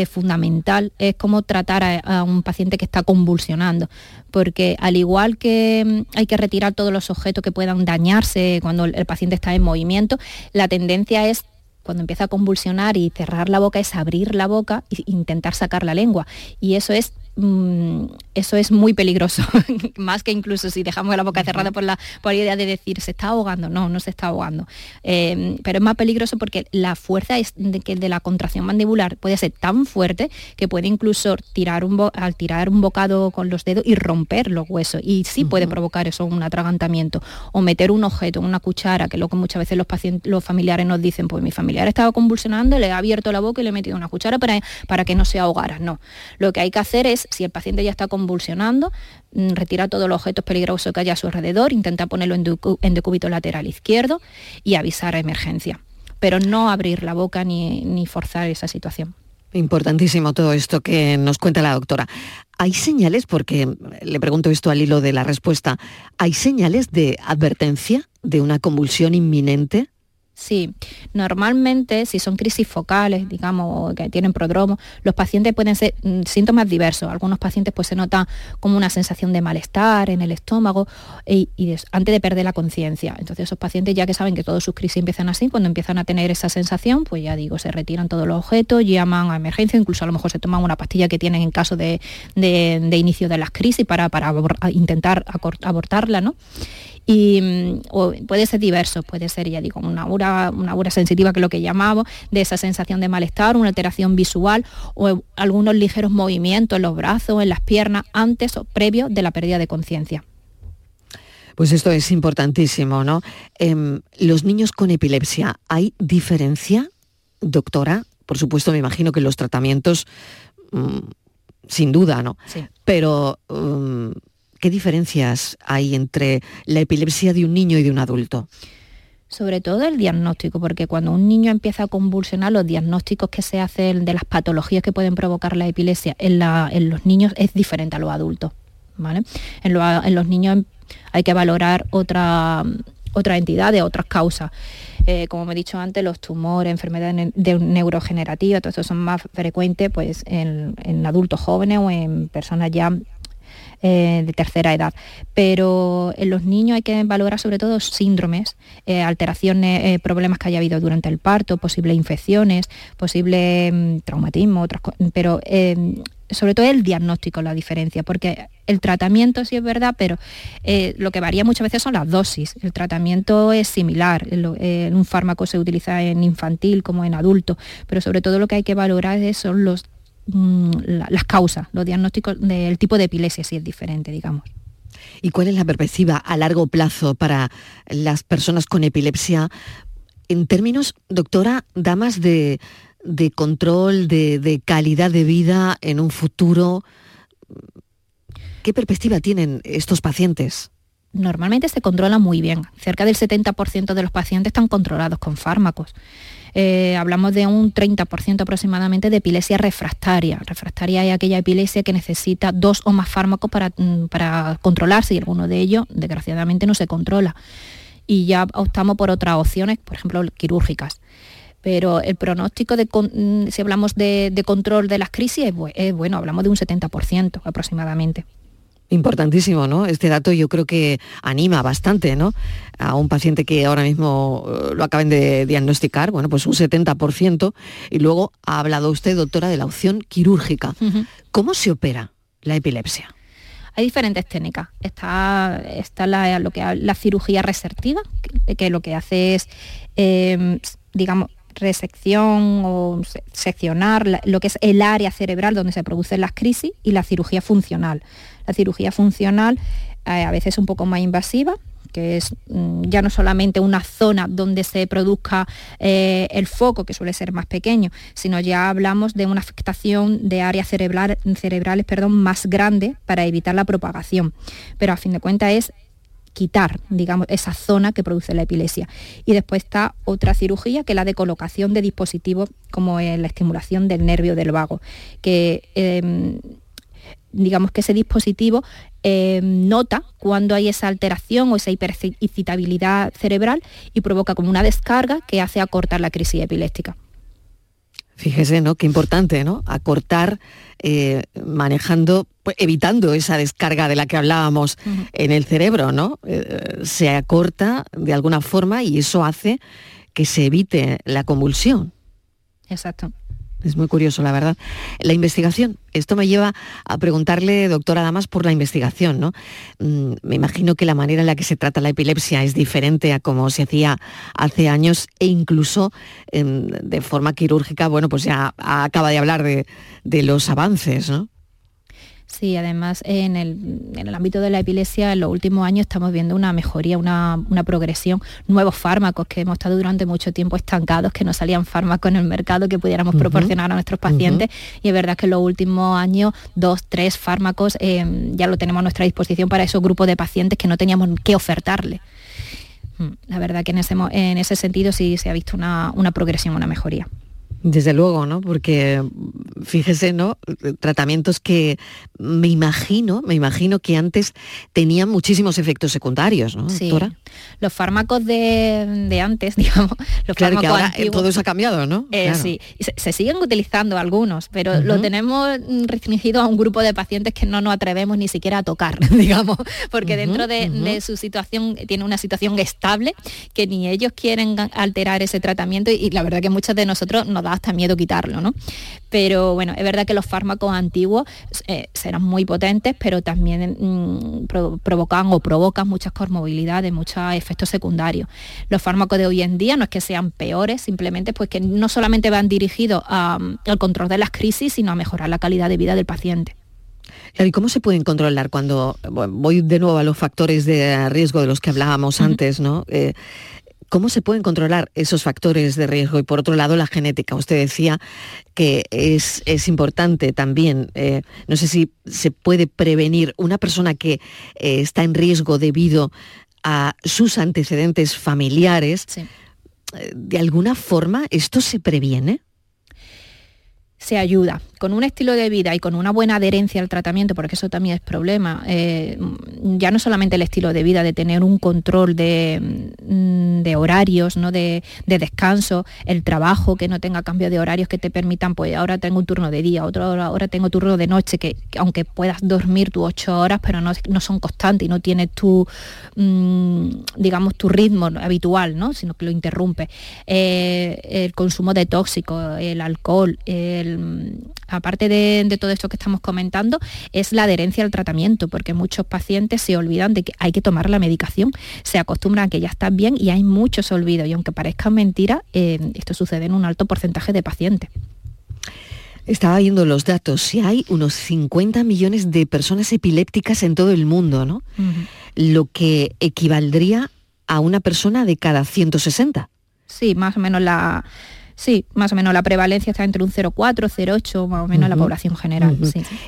fundamental es cómo tratar a, a, un paciente que está convulsionando, porque al igual que mm, hay que retirar todos los objetos que puedan dañarse cuando el, el paciente está en movimiento, la tendencia es cuando empieza a convulsionar y cerrar la boca es abrir la boca e intentar sacar la lengua. Y eso es Mm, eso es muy peligroso, [laughs] más que incluso si dejamos la boca cerrada por la, por idea de decir se está ahogando, no, no se está ahogando. Em, pero es más peligroso porque la fuerza es de, que de la contracción mandibular puede ser tan fuerte que puede incluso tirar un al tirar un bocado con los dedos y romper los huesos. Y sí puede provocar eso, un atragantamiento. O meter un objeto, una cuchara, que lo que muchas veces los pacientes, los familiares nos dicen, pues mi familiar estaba convulsionando, le ha abierto la boca y le he metido una cuchara para, para que no se ahogara. No. Lo que hay que hacer es si el paciente ya está convulsionando, mm, retira todos los objetos peligrosos que haya a su alrededor, intenta ponerlo en, decúbito lateral izquierdo y avisar a emergencia. Pero no abrir la boca ni, ni forzar esa situación. Importantísimo todo esto que nos cuenta la doctora. ¿Hay señales, porque le pregunto esto al hilo de la respuesta, ¿hay señales de advertencia de una convulsión inminente? Sí, normalmente si son crisis focales, digamos, que tienen prodromo, los pacientes pueden ser mm, síntomas diversos. Algunos pacientes pues se nota como una sensación de malestar en el estómago y, antes de perder la conciencia. Entonces esos pacientes ya que saben que todas sus crisis empiezan así, cuando empiezan a tener esa sensación, pues ya digo, se retiran todos los objetos, llaman a emergencia, incluso a lo mejor se toman una pastilla que tienen en caso de, inicio de las crisis para, para intentar abortarla, ¿no? Y mm, puede ser diverso, puede ser, ya digo, una aura, una aura sensitiva que es lo que llamamos, de esa sensación de malestar, una alteración visual o algunos ligeros movimientos en los brazos, en las piernas, antes o previo de la pérdida de conciencia. Pues esto es importantísimo, ¿no? Em, los niños con epilepsia, ¿hay diferencia, doctora? Por supuesto, me imagino que los tratamientos, mm, sin duda, ¿no? Sí. Pero mm, ¿Qué diferencias hay entre la epilepsia de un niño y de un adulto? sobre todo el diagnóstico, porque cuando un niño empieza a convulsionar, los diagnósticos que se hacen de las patologías que pueden provocar la epilepsia en, los niños es diferente a los adultos. En, los niños hay que valorar otra, otra entidad de otras causas. Eh, como me he dicho antes, los tumores, enfermedades neurogenerativas, todo eso son más frecuentes pues, en adultos jóvenes o en personas ya eh, de tercera edad. Pero en los niños hay que valorar sobre todo síndromes, eh, alteraciones, eh, problemas que haya habido durante el parto, posibles infecciones, posible mm, traumatismo, otras pero sobre todo el diagnóstico la diferencia, porque el tratamiento sí es verdad, pero lo que varía muchas veces son las dosis. El tratamiento es similar, un fármaco se utiliza en infantil como en adulto, pero sobre todo lo que hay que valorar son los Mm, las causas, los diagnósticos del tipo de epilepsia si es diferente, digamos. ¿Y cuál es la perspectiva a largo plazo para las personas con epilepsia? En términos, doctora, damas de, de control, de, de calidad de vida en un futuro, ¿qué perspectiva tienen estos pacientes? Normalmente se controla muy bien. Cerca del 70% de los pacientes están controlados con fármacos. Eh, hablamos de un 30% aproximadamente de epilepsia refractaria. Refractaria es aquella epilepsia que necesita dos o más fármacos para, mm, para controlarse y alguno de ellos, desgraciadamente, no se controla. Y ya optamos por otras opciones, por ejemplo, quirúrgicas pero el pronóstico de, mm, si hablamos de, control de las crisis es, bueno, hablamos de un 70% aproximadamente. Importantísimo, ¿no? Este dato yo creo que anima bastante, ¿no? A un paciente que ahora mismo eh, lo acaben de diagnosticar, bueno, pues un 70%. Y luego ha hablado usted, doctora, de la opción quirúrgica. ¿Cómo se opera la epilepsia? Hay diferentes técnicas. Está, está la, lo que, la cirugía resertiva, que, lo que hace es, em, digamos, resección o seccionar lo que es el área cerebral donde se producen las crisis y la cirugía funcional. La cirugía funcional eh, a veces es un poco más invasiva, que es mm, ya no solamente una zona donde se produzca eh, el foco, que suele ser más pequeño, sino ya hablamos de una afectación de áreas cerebrales perdón, más grande para evitar la propagación. Pero a fin de cuentas es quitar, digamos, esa zona que produce la epilepsia. Y después está otra cirugía, que es la de colocación de dispositivos como la estimulación del nervio del vago, que em, digamos que ese dispositivo em, nota cuando hay esa alteración o esa hiperexcitabilidad cerebral y provoca como una descarga que hace acortar la crisis epiléptica. Fíjese, ¿no? Qué importante, ¿no? Acortar eh, manejando, pues, evitando esa descarga de la que hablábamos en el cerebro, ¿no? Eh, se acorta de alguna forma y eso hace que se evite la convulsión. Exacto. Es muy curioso, la verdad. La investigación, esto me lleva a preguntarle, doctora Damas, por la investigación, ¿no? Mm, me imagino que la manera en la que se trata la epilepsia es diferente a como se hacía hace años e incluso em, de forma quirúrgica, bueno, pues ya acaba de hablar de, de los avances, ¿no? Sí, además en el, ámbito de la epilepsia en los últimos años estamos viendo una mejoría, una, progresión, nuevos fármacos que hemos estado durante mucho tiempo estancados, que no salían fármacos en el mercado que pudiéramos proporcionar a nuestros pacientes y es verdad que en los últimos años dos, tres fármacos eh, ya lo tenemos a nuestra disposición para esos grupos de pacientes que no teníamos que ofertarle. Mm, la verdad que en ese, en ese sentido sí se ha visto una, una progresión, una mejoría. Desde luego, ¿no? Porque fíjese, ¿no? Tratamientos que me imagino, me imagino que antes tenían muchísimos efectos secundarios, ¿no, sí. Los fármacos de, antes, [laughs] digamos, los claro, que ahora todo eso ha cambiado, ¿no? Eh, sí, se, siguen utilizando algunos, pero lo tenemos restringido a un grupo de pacientes que no nos atrevemos ni siquiera a tocar, [laughs] digamos, porque dentro de, su situación tiene una situación estable que ni ellos quieren alterar ese tratamiento y, la verdad que muchos de nosotros nos da hasta miedo quitarlo, ¿no? Pero bueno, es verdad que los fármacos antiguos eh, serán muy potentes, pero también mm, provocan o provocan muchas comorbilidades, muchos efectos secundarios. Los fármacos de hoy en día no es que sean peores, simplemente pues que no solamente van dirigidos al control de las crisis, sino a mejorar la calidad de vida del paciente. ¿Y cómo se pueden controlar cuando, voy de nuevo a los factores de riesgo de los que hablábamos antes, ¿no? Eh, ¿Cómo se pueden controlar esos factores de riesgo? Y por otro lado, la genética. Usted decía que es, importante también, eh, no sé si se puede prevenir una persona que eh, está en riesgo debido a sus antecedentes familiares. Eh, ¿De alguna forma esto se previene? Se ayuda con un estilo de vida y con una buena adherencia al tratamiento, porque eso también es problema, eh, ya no solamente el estilo de vida, de tener un control de, mm, horarios, ¿no? De, descanso, el trabajo, que no tenga cambio de horarios que te permitan, pues ahora tengo un turno de día, otro ahora tengo turno de noche, que, aunque puedas dormir tus ocho horas, pero no, son constantes y no tienes tu, mm, digamos, tu ritmo habitual, ¿no? sino que lo interrumpe. Eh, el consumo de tóxicos, el alcohol, el aparte de, todo esto que estamos comentando, es la adherencia al tratamiento, porque muchos pacientes se olvidan de que hay que tomar la medicación, se acostumbran a que ya están bien y hay muchos olvidos. Y aunque parezca mentira, eh, esto sucede en un alto porcentaje de pacientes. Estaba viendo los datos, si hay unos 50 millones de personas epilépticas en todo el mundo, ¿no? Lo que equivaldría a una persona de cada 160. Sí, más o menos la, Sí, más o menos la prevalencia está entre un 0,4, 0,8 más o menos en la población general.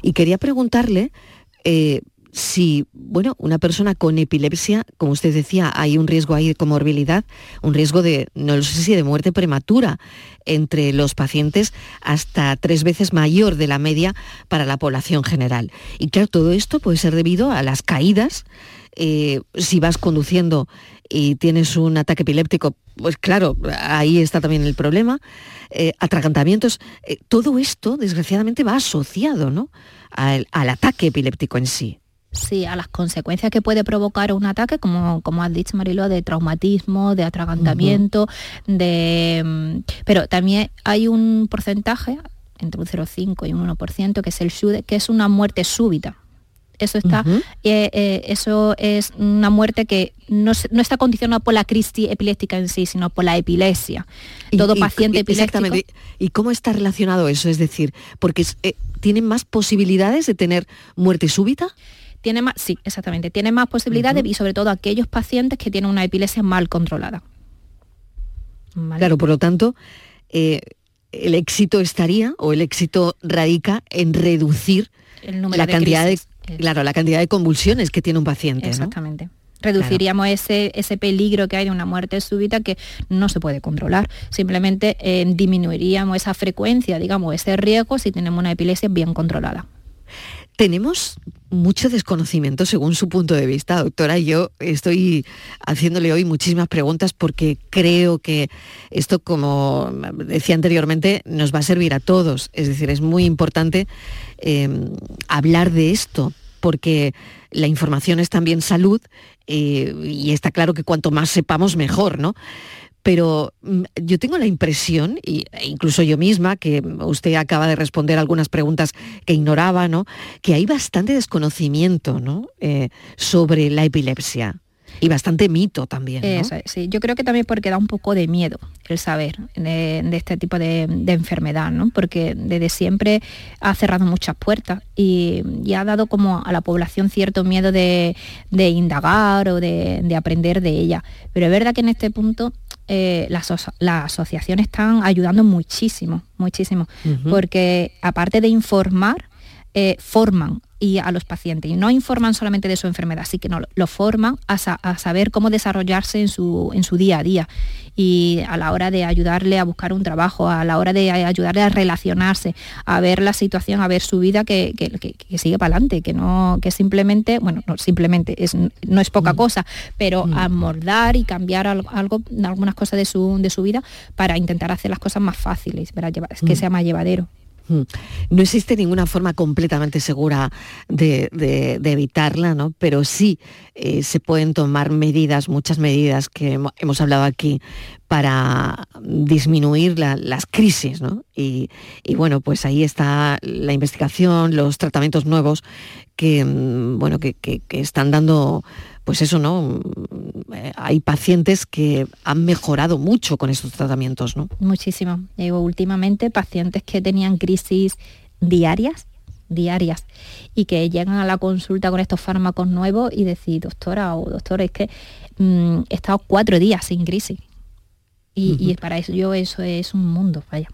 Y quería preguntarle eh, si, bueno, una persona con epilepsia, como usted decía, hay un riesgo ahí de comorbilidad, un riesgo de, no sé si de muerte prematura entre los pacientes hasta tres veces mayor de la media para la población general. Y claro, todo esto puede ser debido a las caídas eh, si vas conduciendo y tienes un ataque epiléptico, pues claro, ahí está también el problema. Eh, atragantamientos, eh, todo esto desgraciadamente va asociado ¿no? al, ataque epiléptico en sí. Sí, a las consecuencias que puede provocar un ataque, como, como has dicho Marilo, de traumatismo, de atragantamiento, de... Mm, pero también hay un porcentaje, entre un 0,5 y un 1%, que es el SUDE, que es una muerte súbita. Eso está, eh, eh, eso es una muerte que no, está condicionada por la crisis epiléptica en sí, sino por la epilepsia. Todo paciente epiléptico. Exactamente. ¿Y cómo está relacionado eso? Es decir, porque eh, tienen más posibilidades de tener muerte súbita. Tiene más, sí, exactamente. Tiene más posibilidades y sobre todo aquellos pacientes que tienen una epilepsia mal controlada. Claro, por lo tanto, el éxito estaría o el éxito radica en reducir la cantidad Claro, la cantidad de convulsiones que tiene un paciente. Exactamente. Reduciríamos ese, ese peligro que hay de una muerte súbita que no se puede controlar. Simplemente eh, disminuiríamos esa frecuencia, digamos, ese riesgo si tenemos una epilepsia bien controlada. Tenemos mucho desconocimiento según su punto de vista, doctora. Yo estoy haciéndole hoy muchísimas preguntas porque creo que esto, como decía anteriormente, nos va a servir a todos. Es decir, es muy importante Em, hablar de esto, porque la información es también salud eh, y está claro que cuanto más sepamos mejor, ¿no? Pero mm, yo tengo la impresión, e incluso yo misma, que usted acaba de responder algunas preguntas que ignoraba, ¿no? que hay bastante desconocimiento ¿no? Eh, sobre la epilepsia. Y bastante mito también. Eso, sí. Yo creo que también porque da un poco de miedo el saber de, este tipo de, enfermedad, ¿no? Porque desde siempre ha cerrado muchas puertas y, ha dado como a la población cierto miedo de, indagar o de, aprender de ella. Pero es verdad que en este punto eh, las, asociaciones están ayudando muchísimo, muchísimo, porque aparte de informar, eh, forman y a los pacientes. Y no informan solamente de su enfermedad, sí que no, lo forman a, saber cómo desarrollarse en su, en su día a día y a la hora de ayudarle a buscar un trabajo, a la hora de ayudarle a relacionarse, a ver la situación, a ver su vida que, sigue para adelante, que no, que simplemente, bueno, no simplemente, es, no es poca mm. cosa, pero mm. amordar y cambiar algo, algunas cosas de su, de su vida para intentar hacer las cosas más fáciles, que mm. sea más llevadero. Mm. No existe ninguna forma completamente segura de, evitarla, ¿no? pero sí eh, se pueden tomar medidas, muchas medidas que hemos hablado aquí para disminuir las crisis. ¿no? Y, bueno, pues ahí está la investigación, los tratamientos nuevos que, mm, bueno, que están dando pues eso, ¿no? Hay pacientes que han mejorado mucho con estos tratamientos, ¿no? Muchísimo. Digo, últimamente pacientes que tenían crisis diarias, diarias, y que llegan a la consulta con estos fármacos nuevos y decir, doctora o doctor, es que mm, he estado cuatro días sin crisis. Y, y para eso yo eso es un mundo, vaya.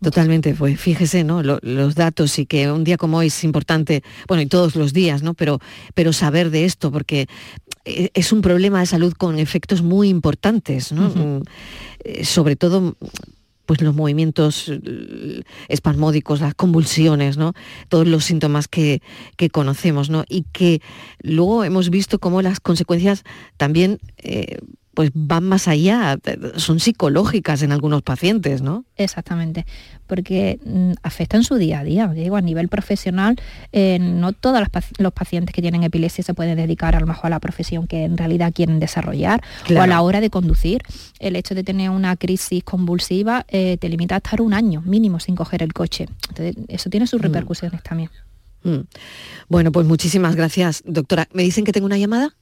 Totalmente, pues fíjese, ¿no? los datos y que un día como hoy es importante, bueno, y todos los días, ¿no? Pero, pero saber de esto, porque e, es un problema de salud con efectos muy importantes, ¿no? Mm, eh, sobre todo pues los movimientos eh, espasmódicos, las convulsiones, ¿no? Todos los síntomas que, que conocemos, ¿no? Y que luego hemos visto cómo las consecuencias también eh, pues van más allá, son psicológicas en algunos pacientes, ¿no? Exactamente, porque mm, afectan su día a día. Digo, a nivel profesional, eh, no todos los, pacientes que tienen epilepsia se pueden dedicar a lo mejor a la profesión que en realidad quieren desarrollar o a la hora de conducir. El hecho de tener una crisis convulsiva eh, te limita a estar un año mínimo sin coger el coche. Entonces, eso tiene sus mm. repercusiones también. Mm. Bueno, pues muchísimas gracias, doctora. ¿Me dicen que tengo una llamada?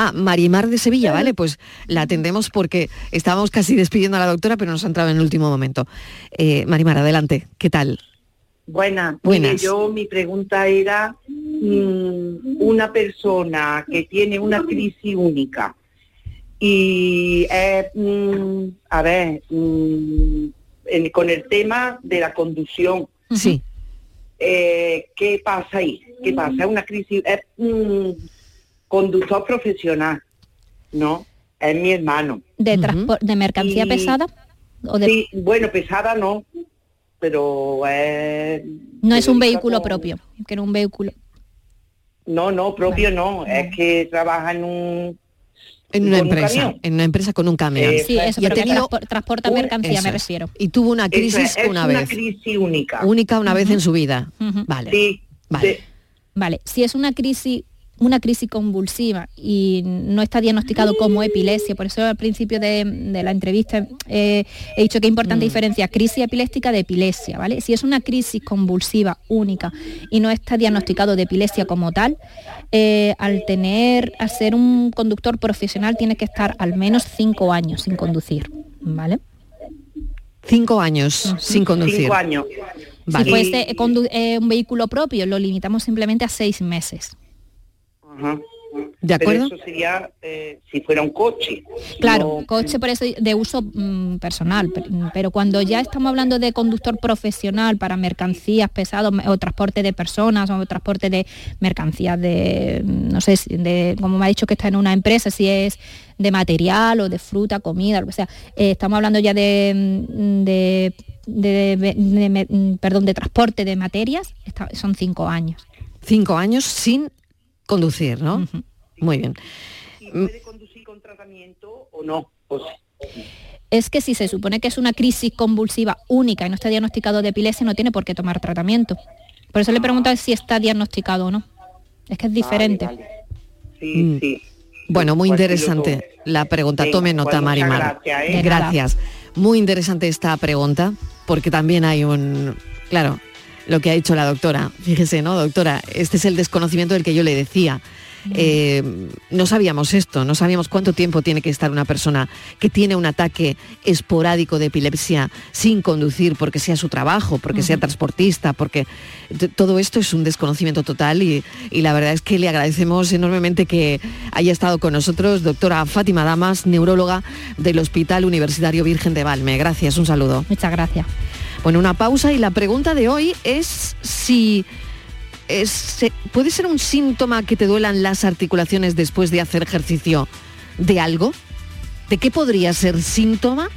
Ah, Marimar de Sevilla, vale, pues la atendemos porque estábamos casi despidiendo a la doctora, pero nos ha entrado en el último momento. Eh, Marimar, adelante, ¿qué tal? Buena, Buenas. yo mi pregunta era mm, una persona que tiene una crisis única y mm, a ver, mm, con el tema de la conducción. Sí. Eh, ¿Qué pasa ahí? ¿Qué pasa? Es una crisis conductor profesional, ¿no? Es mi hermano. ¿De, de mercancía pesada? ¿O de... Sí, bueno, pesada no, pero es... No es un vehículo propio, que era un vehículo. No, no, propio no, es que trabaja en un... En una empresa, en una empresa con un camión. sí, eso, pero que transporta mercancía, me refiero. Y tuvo una crisis una vez. Una crisis única. Única una vez en su vida. Vale. Sí. Vale. Vale, si es una crisis una crisis convulsiva y no está diagnosticado como epilepsia, por eso al principio de, la entrevista eh, he dicho que es importante mm. diferenciar crisis epiléptica de epilepsia, ¿vale? Si es una crisis convulsiva única y no está diagnosticado de epilepsia como tal, eh, al tener, al ser un conductor profesional tiene que estar al menos cinco años sin conducir, ¿vale? Cinco años sin conducir. Cinco años. Si fuese eh, un vehículo propio, lo limitamos simplemente a seis meses. ¿De acuerdo? eso sería eh, si fuera un coche. Claro, coche por eso de uso mm, personal, pero, cuando ya estamos hablando de conductor profesional para mercancías pesadas o transporte de personas o transporte de mercancías de, mm, no sé, de, como me ha dicho que está en una empresa, si es de material o de fruta, comida, o sea, eh, estamos hablando ya de, mm, de, perdón, de transporte de materias, son cinco años. Cinco años sin conducir, ¿no? Muy bien. ¿Puede conducir con tratamiento o no? es que si se supone que es una crisis convulsiva única y no está diagnosticado de epilepsia, no tiene por qué tomar tratamiento. Por eso le pregunto si está diagnosticado o no. Es que es diferente. Sí, mm. sí. Bueno, muy pues interesante la pregunta. Tome nota, Marimar. Gracias, ¿eh? gracias. Muy interesante esta pregunta, porque también hay un... Claro, lo que ha dicho la doctora. Fíjese, ¿no, doctora? Este es el desconocimiento del que yo le decía. Eh, no sabíamos esto, no sabíamos cuánto tiempo tiene que estar una persona que tiene un ataque esporádico de epilepsia sin conducir porque sea su trabajo, porque sea transportista, porque todo esto es un desconocimiento total y, la verdad es que le agradecemos enormemente que haya estado con nosotros doctora Fátima Damas, neuróloga del Hospital Universitario Virgen de Valme. Gracias, un saludo. Muchas gracias. Bueno, una pausa y la pregunta de hoy es si ¿puede ser un síntoma que te duelan las articulaciones después de hacer ejercicio de algo? ¿De qué podría ser síntoma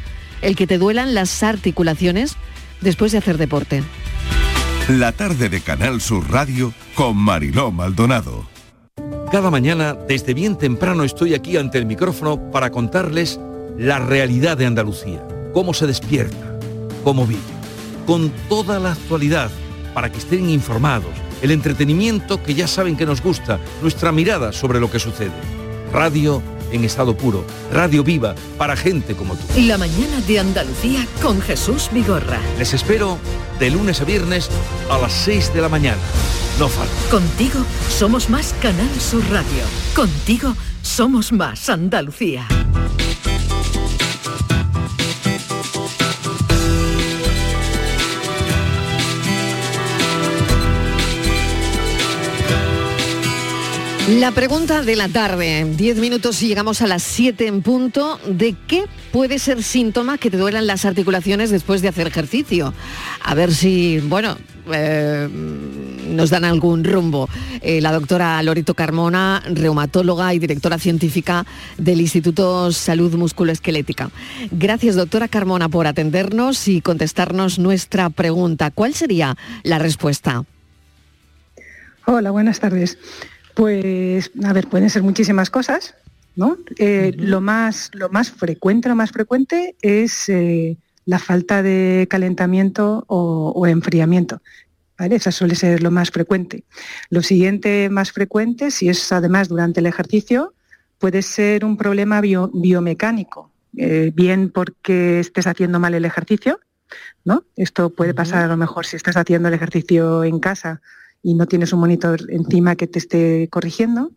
el que te duelan las articulaciones después de hacer deporte? La tarde de Canal Sur Radio con Mariló Maldonado. Cada mañana, desde bien temprano, estoy aquí ante el micrófono para contarles la realidad de Andalucía, cómo se despierta, cómo vive, con toda la actualidad, para que estén informados el entretenimiento que ya saben que nos gusta, nuestra mirada sobre lo que sucede. Radio en estado puro, radio viva para gente como tú. La mañana de Andalucía con Jesús Vigorra. Les espero de lunes a viernes a las 6 de la mañana. No falta. Contigo somos más Canal Sur Radio. Contigo somos más Andalucía. La pregunta de la tarde, 10 minutos y llegamos a las 7 en punto, ¿de qué puede ser síntoma que te duelan las articulaciones después de hacer ejercicio? A ver si, bueno, eh, nos dan algún rumbo. Eh, la doctora Lorito Carmona, reumatóloga y directora científica del Instituto Salud Musculoesquelética. Gracias, doctora Carmona, por atendernos y contestarnos nuestra pregunta. ¿Cuál sería la respuesta? Hola, buenas tardes. Pues, a ver, pueden ser muchísimas cosas, ¿no? Eh, lo, más, lo más frecuente, lo más frecuente es eh, la falta de calentamiento o, enfriamiento. ¿Vale? Esa suele ser lo más frecuente. Lo siguiente más frecuente, si es además durante el ejercicio, puede ser un problema biomecánico, eh, bien porque estés haciendo mal el ejercicio, ¿no? Esto puede pasar a lo mejor si estás haciendo el ejercicio en casa y no tienes un monitor encima que te esté corrigiendo.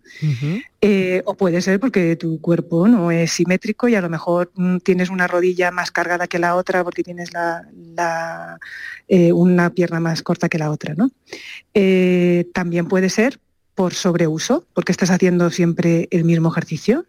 Eh, o puede ser porque tu cuerpo no es simétrico y a lo mejor mm, tienes una rodilla más cargada que la otra porque tienes la, eh, una pierna más corta que la otra. ¿no? Eh, también puede ser por sobreuso, porque estás haciendo siempre el mismo ejercicio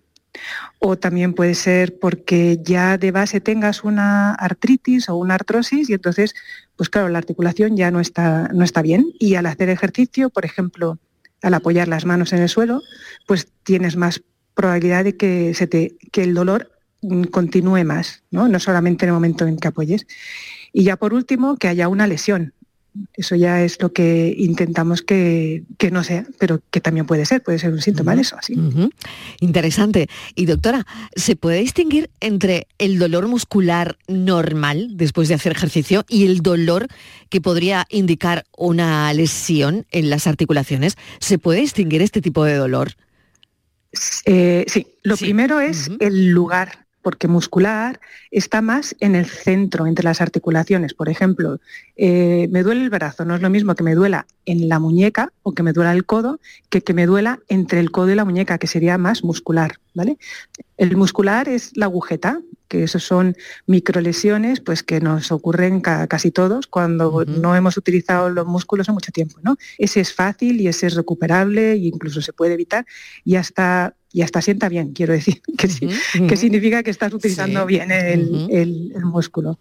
o también puede ser porque ya de base tengas una artritis o una artrosis y entonces, pues claro, la articulación ya no está, no está bien y al hacer ejercicio, por ejemplo, al apoyar las manos en el suelo, pues tienes más probabilidad de que, se te, que el dolor mm, continúe más, ¿no? no solamente en el momento en que apoyes. Y ya por último, que haya una lesión. Eso ya es lo que intentamos que, no sea, pero que también puede ser, puede ser un síntoma de eso. Así. Interesante. Y doctora, ¿se puede distinguir entre el dolor muscular normal después de hacer ejercicio y el dolor que podría indicar una lesión en las articulaciones? ¿Se puede distinguir este tipo de dolor? Eh, sí, lo primero es el lugar porque muscular está más en el centro, entre las articulaciones. Por ejemplo, eh, me duele el brazo, no es lo mismo que me duela en la muñeca o que me duela el codo, que que me duela entre el codo y la muñeca, que sería más muscular. ¿vale? El muscular es la agujeta, que esos son microlesiones pues, que nos ocurren casi todos cuando no hemos utilizado los músculos en mucho tiempo. ¿no? Ese es fácil y ese es recuperable e incluso se puede evitar y hasta y hasta sienta bien, quiero decir, [laughs] que, que significa que estás utilizando bien el, músculo.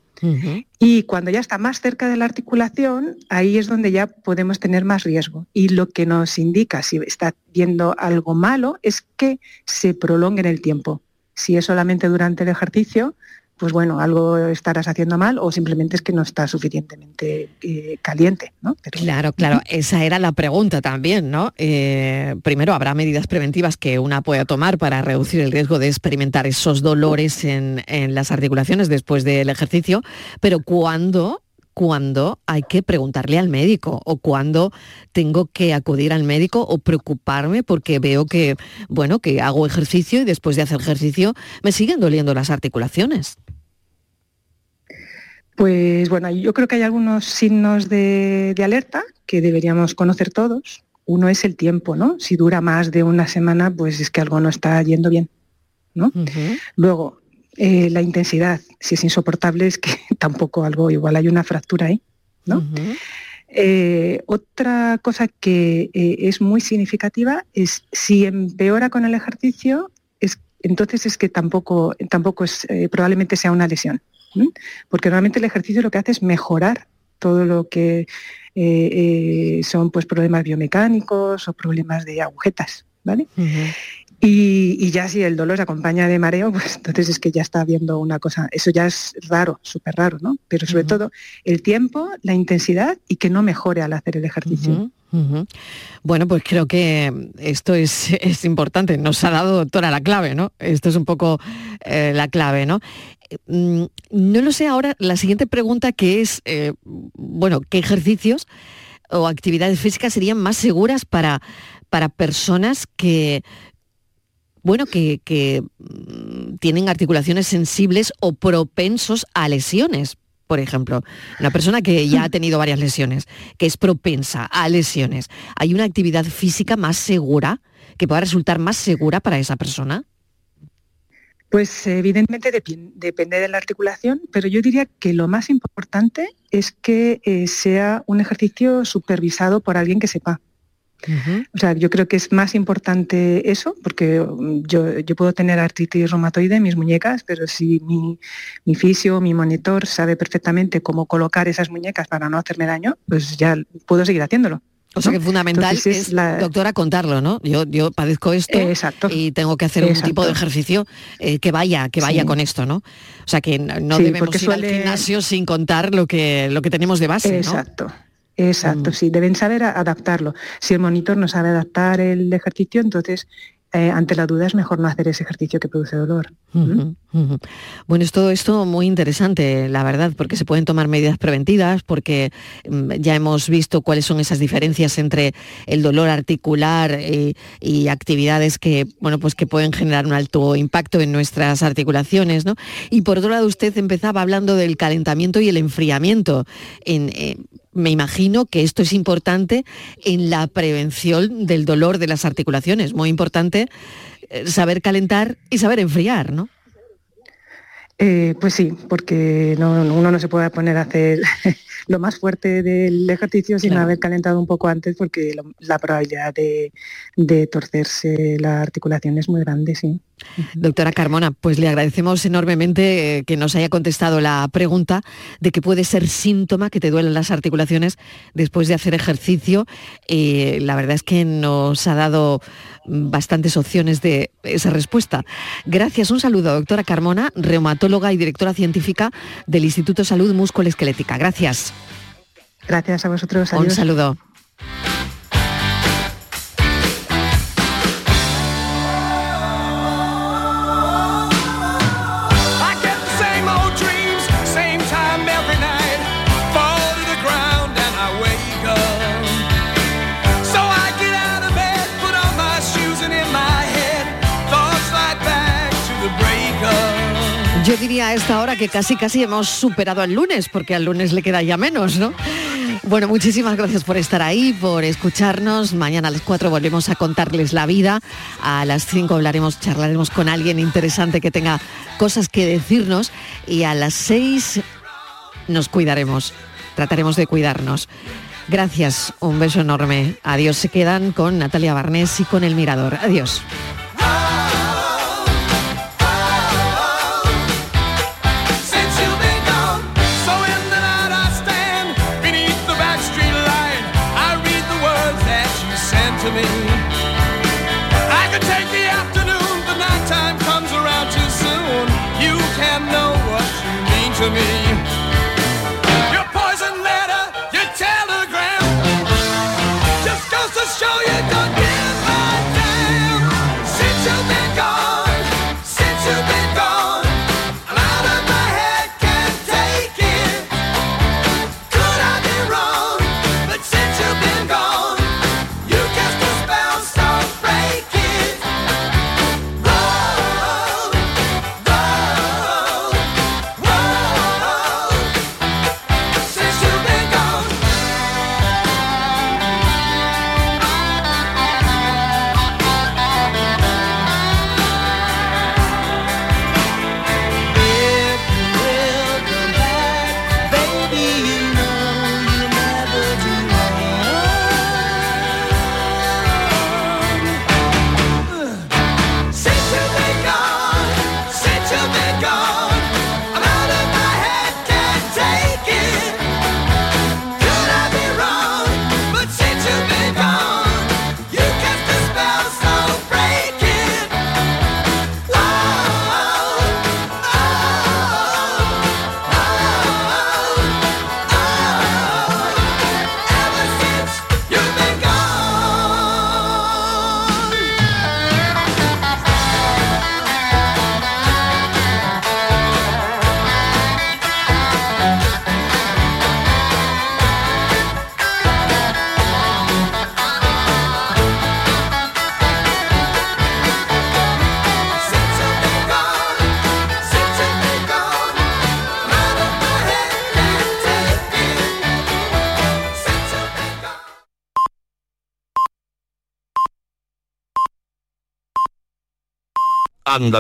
Y cuando ya está más cerca de la articulación, ahí es donde ya podemos tener más riesgo. Y lo que nos indica si está viendo algo malo es que se prolongue en el tiempo. Si es solamente durante el ejercicio, pues bueno, algo estarás haciendo mal o simplemente es que no está suficientemente eh, caliente, ¿no? Claro, claro, esa era la pregunta también, ¿no? Eh, primero, ¿habrá medidas preventivas que una pueda tomar para reducir el riesgo de experimentar esos dolores en, las articulaciones después del ejercicio? Pero ¿cuándo cuándo hay que preguntarle al médico o cuándo tengo que acudir al médico o preocuparme porque veo que, bueno, que hago ejercicio y después de hacer ejercicio me siguen doliendo las articulaciones. Pues bueno, yo creo que hay algunos signos de, alerta que deberíamos conocer todos. Uno es el tiempo, ¿no? Si dura más de una semana, pues es que algo no está yendo bien, ¿no? Luego, eh, la intensidad, si es insoportable, es que [laughs] tampoco algo, igual hay una fractura ahí, ¿no? Eh, otra cosa que eh, es muy significativa es si empeora con el ejercicio, es, entonces es que tampoco, tampoco es, probablemente sea una lesión. Porque normalmente el ejercicio lo que hace es mejorar todo lo que son pues, problemas biomecánicos o problemas de agujetas. ¿vale? Y, ya si el dolor se acompaña de mareo, pues entonces es que ya está habiendo una cosa, eso ya es raro, súper raro, ¿no? Pero sobre todo el tiempo, la intensidad y que no mejore al hacer el ejercicio. Bueno, pues creo que esto [laughs] es, importante. Nos ha dado, doctora, la clave, ¿no? Esto es un poco eh, la clave, ¿no? Mm, no lo sé ahora, la siguiente pregunta que es, eh, bueno, ¿qué ejercicios o actividades físicas serían más seguras para, para personas que bueno, que, mm, tienen articulaciones sensibles o propensos a lesiones. Por ejemplo, una persona que ya ha tenido varias lesiones, que es propensa a lesiones, ¿hay una actividad física más segura, que pueda resultar más segura para esa persona? Pues evidentemente depende de la articulación, pero yo diría que lo más importante es que eh, sea un ejercicio supervisado por alguien que sepa. O sea, yo creo que es más importante eso, porque mm, yo, puedo tener artritis reumatoide en mis muñecas, pero si mi, mi fisio, mi monitor sabe perfectamente cómo colocar esas muñecas para no hacerme daño, pues ya puedo seguir haciéndolo. O sea que fundamental es, la... doctora, contarlo, ¿no? Yo, yo padezco esto y tengo que hacer un tipo de ejercicio eh, que vaya, que vaya con esto, ¿no? O sea que no debemos ir al gimnasio sin contar lo que, lo que tenemos de base, Exacto. Exacto, mm. sí, deben saber adaptarlo. Si el monitor no sabe adaptar el ejercicio, entonces eh, ante la duda es mejor no hacer ese ejercicio que produce dolor. Bueno, es todo esto muy interesante, la verdad, porque se pueden tomar medidas preventivas, porque mm, ya hemos visto cuáles son esas diferencias entre el dolor articular y actividades que, bueno, pues que pueden generar un alto impacto en nuestras articulaciones, ¿no? Y por otro lado, usted empezaba hablando del calentamiento y el enfriamiento. En, eh, me imagino que esto es importante en la prevención del dolor de las articulaciones. Muy importante eh, saber calentar y saber enfriar, ¿no? Eh, pues sí, porque uno no se puede poner a hacer lo más fuerte del ejercicio sin haber calentado un poco antes, porque la probabilidad de, torcerse la articulación es muy grande, sí. Doctora Carmona, pues le agradecemos enormemente eh, que nos haya contestado la pregunta de que puede ser síntoma que te duelen las articulaciones después de hacer ejercicio. Eh, la verdad es que nos ha dado bastantes opciones de esa respuesta. Gracias, un saludo, doctora Carmona, reumatóloga y directora científica del Instituto Salud Musculoesquelética. Gracias. Gracias a vosotros. Un saludo. Diría a esta hora que casi casi hemos superado al lunes, porque al lunes le queda ya menos, ¿no? Bueno, muchísimas gracias por estar ahí, por escucharnos. Mañana a las 4 volvemos a contarles la vida. A las 5 hablaremos, charlaremos con alguien interesante que tenga cosas que decirnos. Y a las 6 nos cuidaremos, trataremos de cuidarnos. Gracias, un beso enorme. Adiós, se quedan con Natalia Barnés y con El Mirador. Adiós. Andalucía.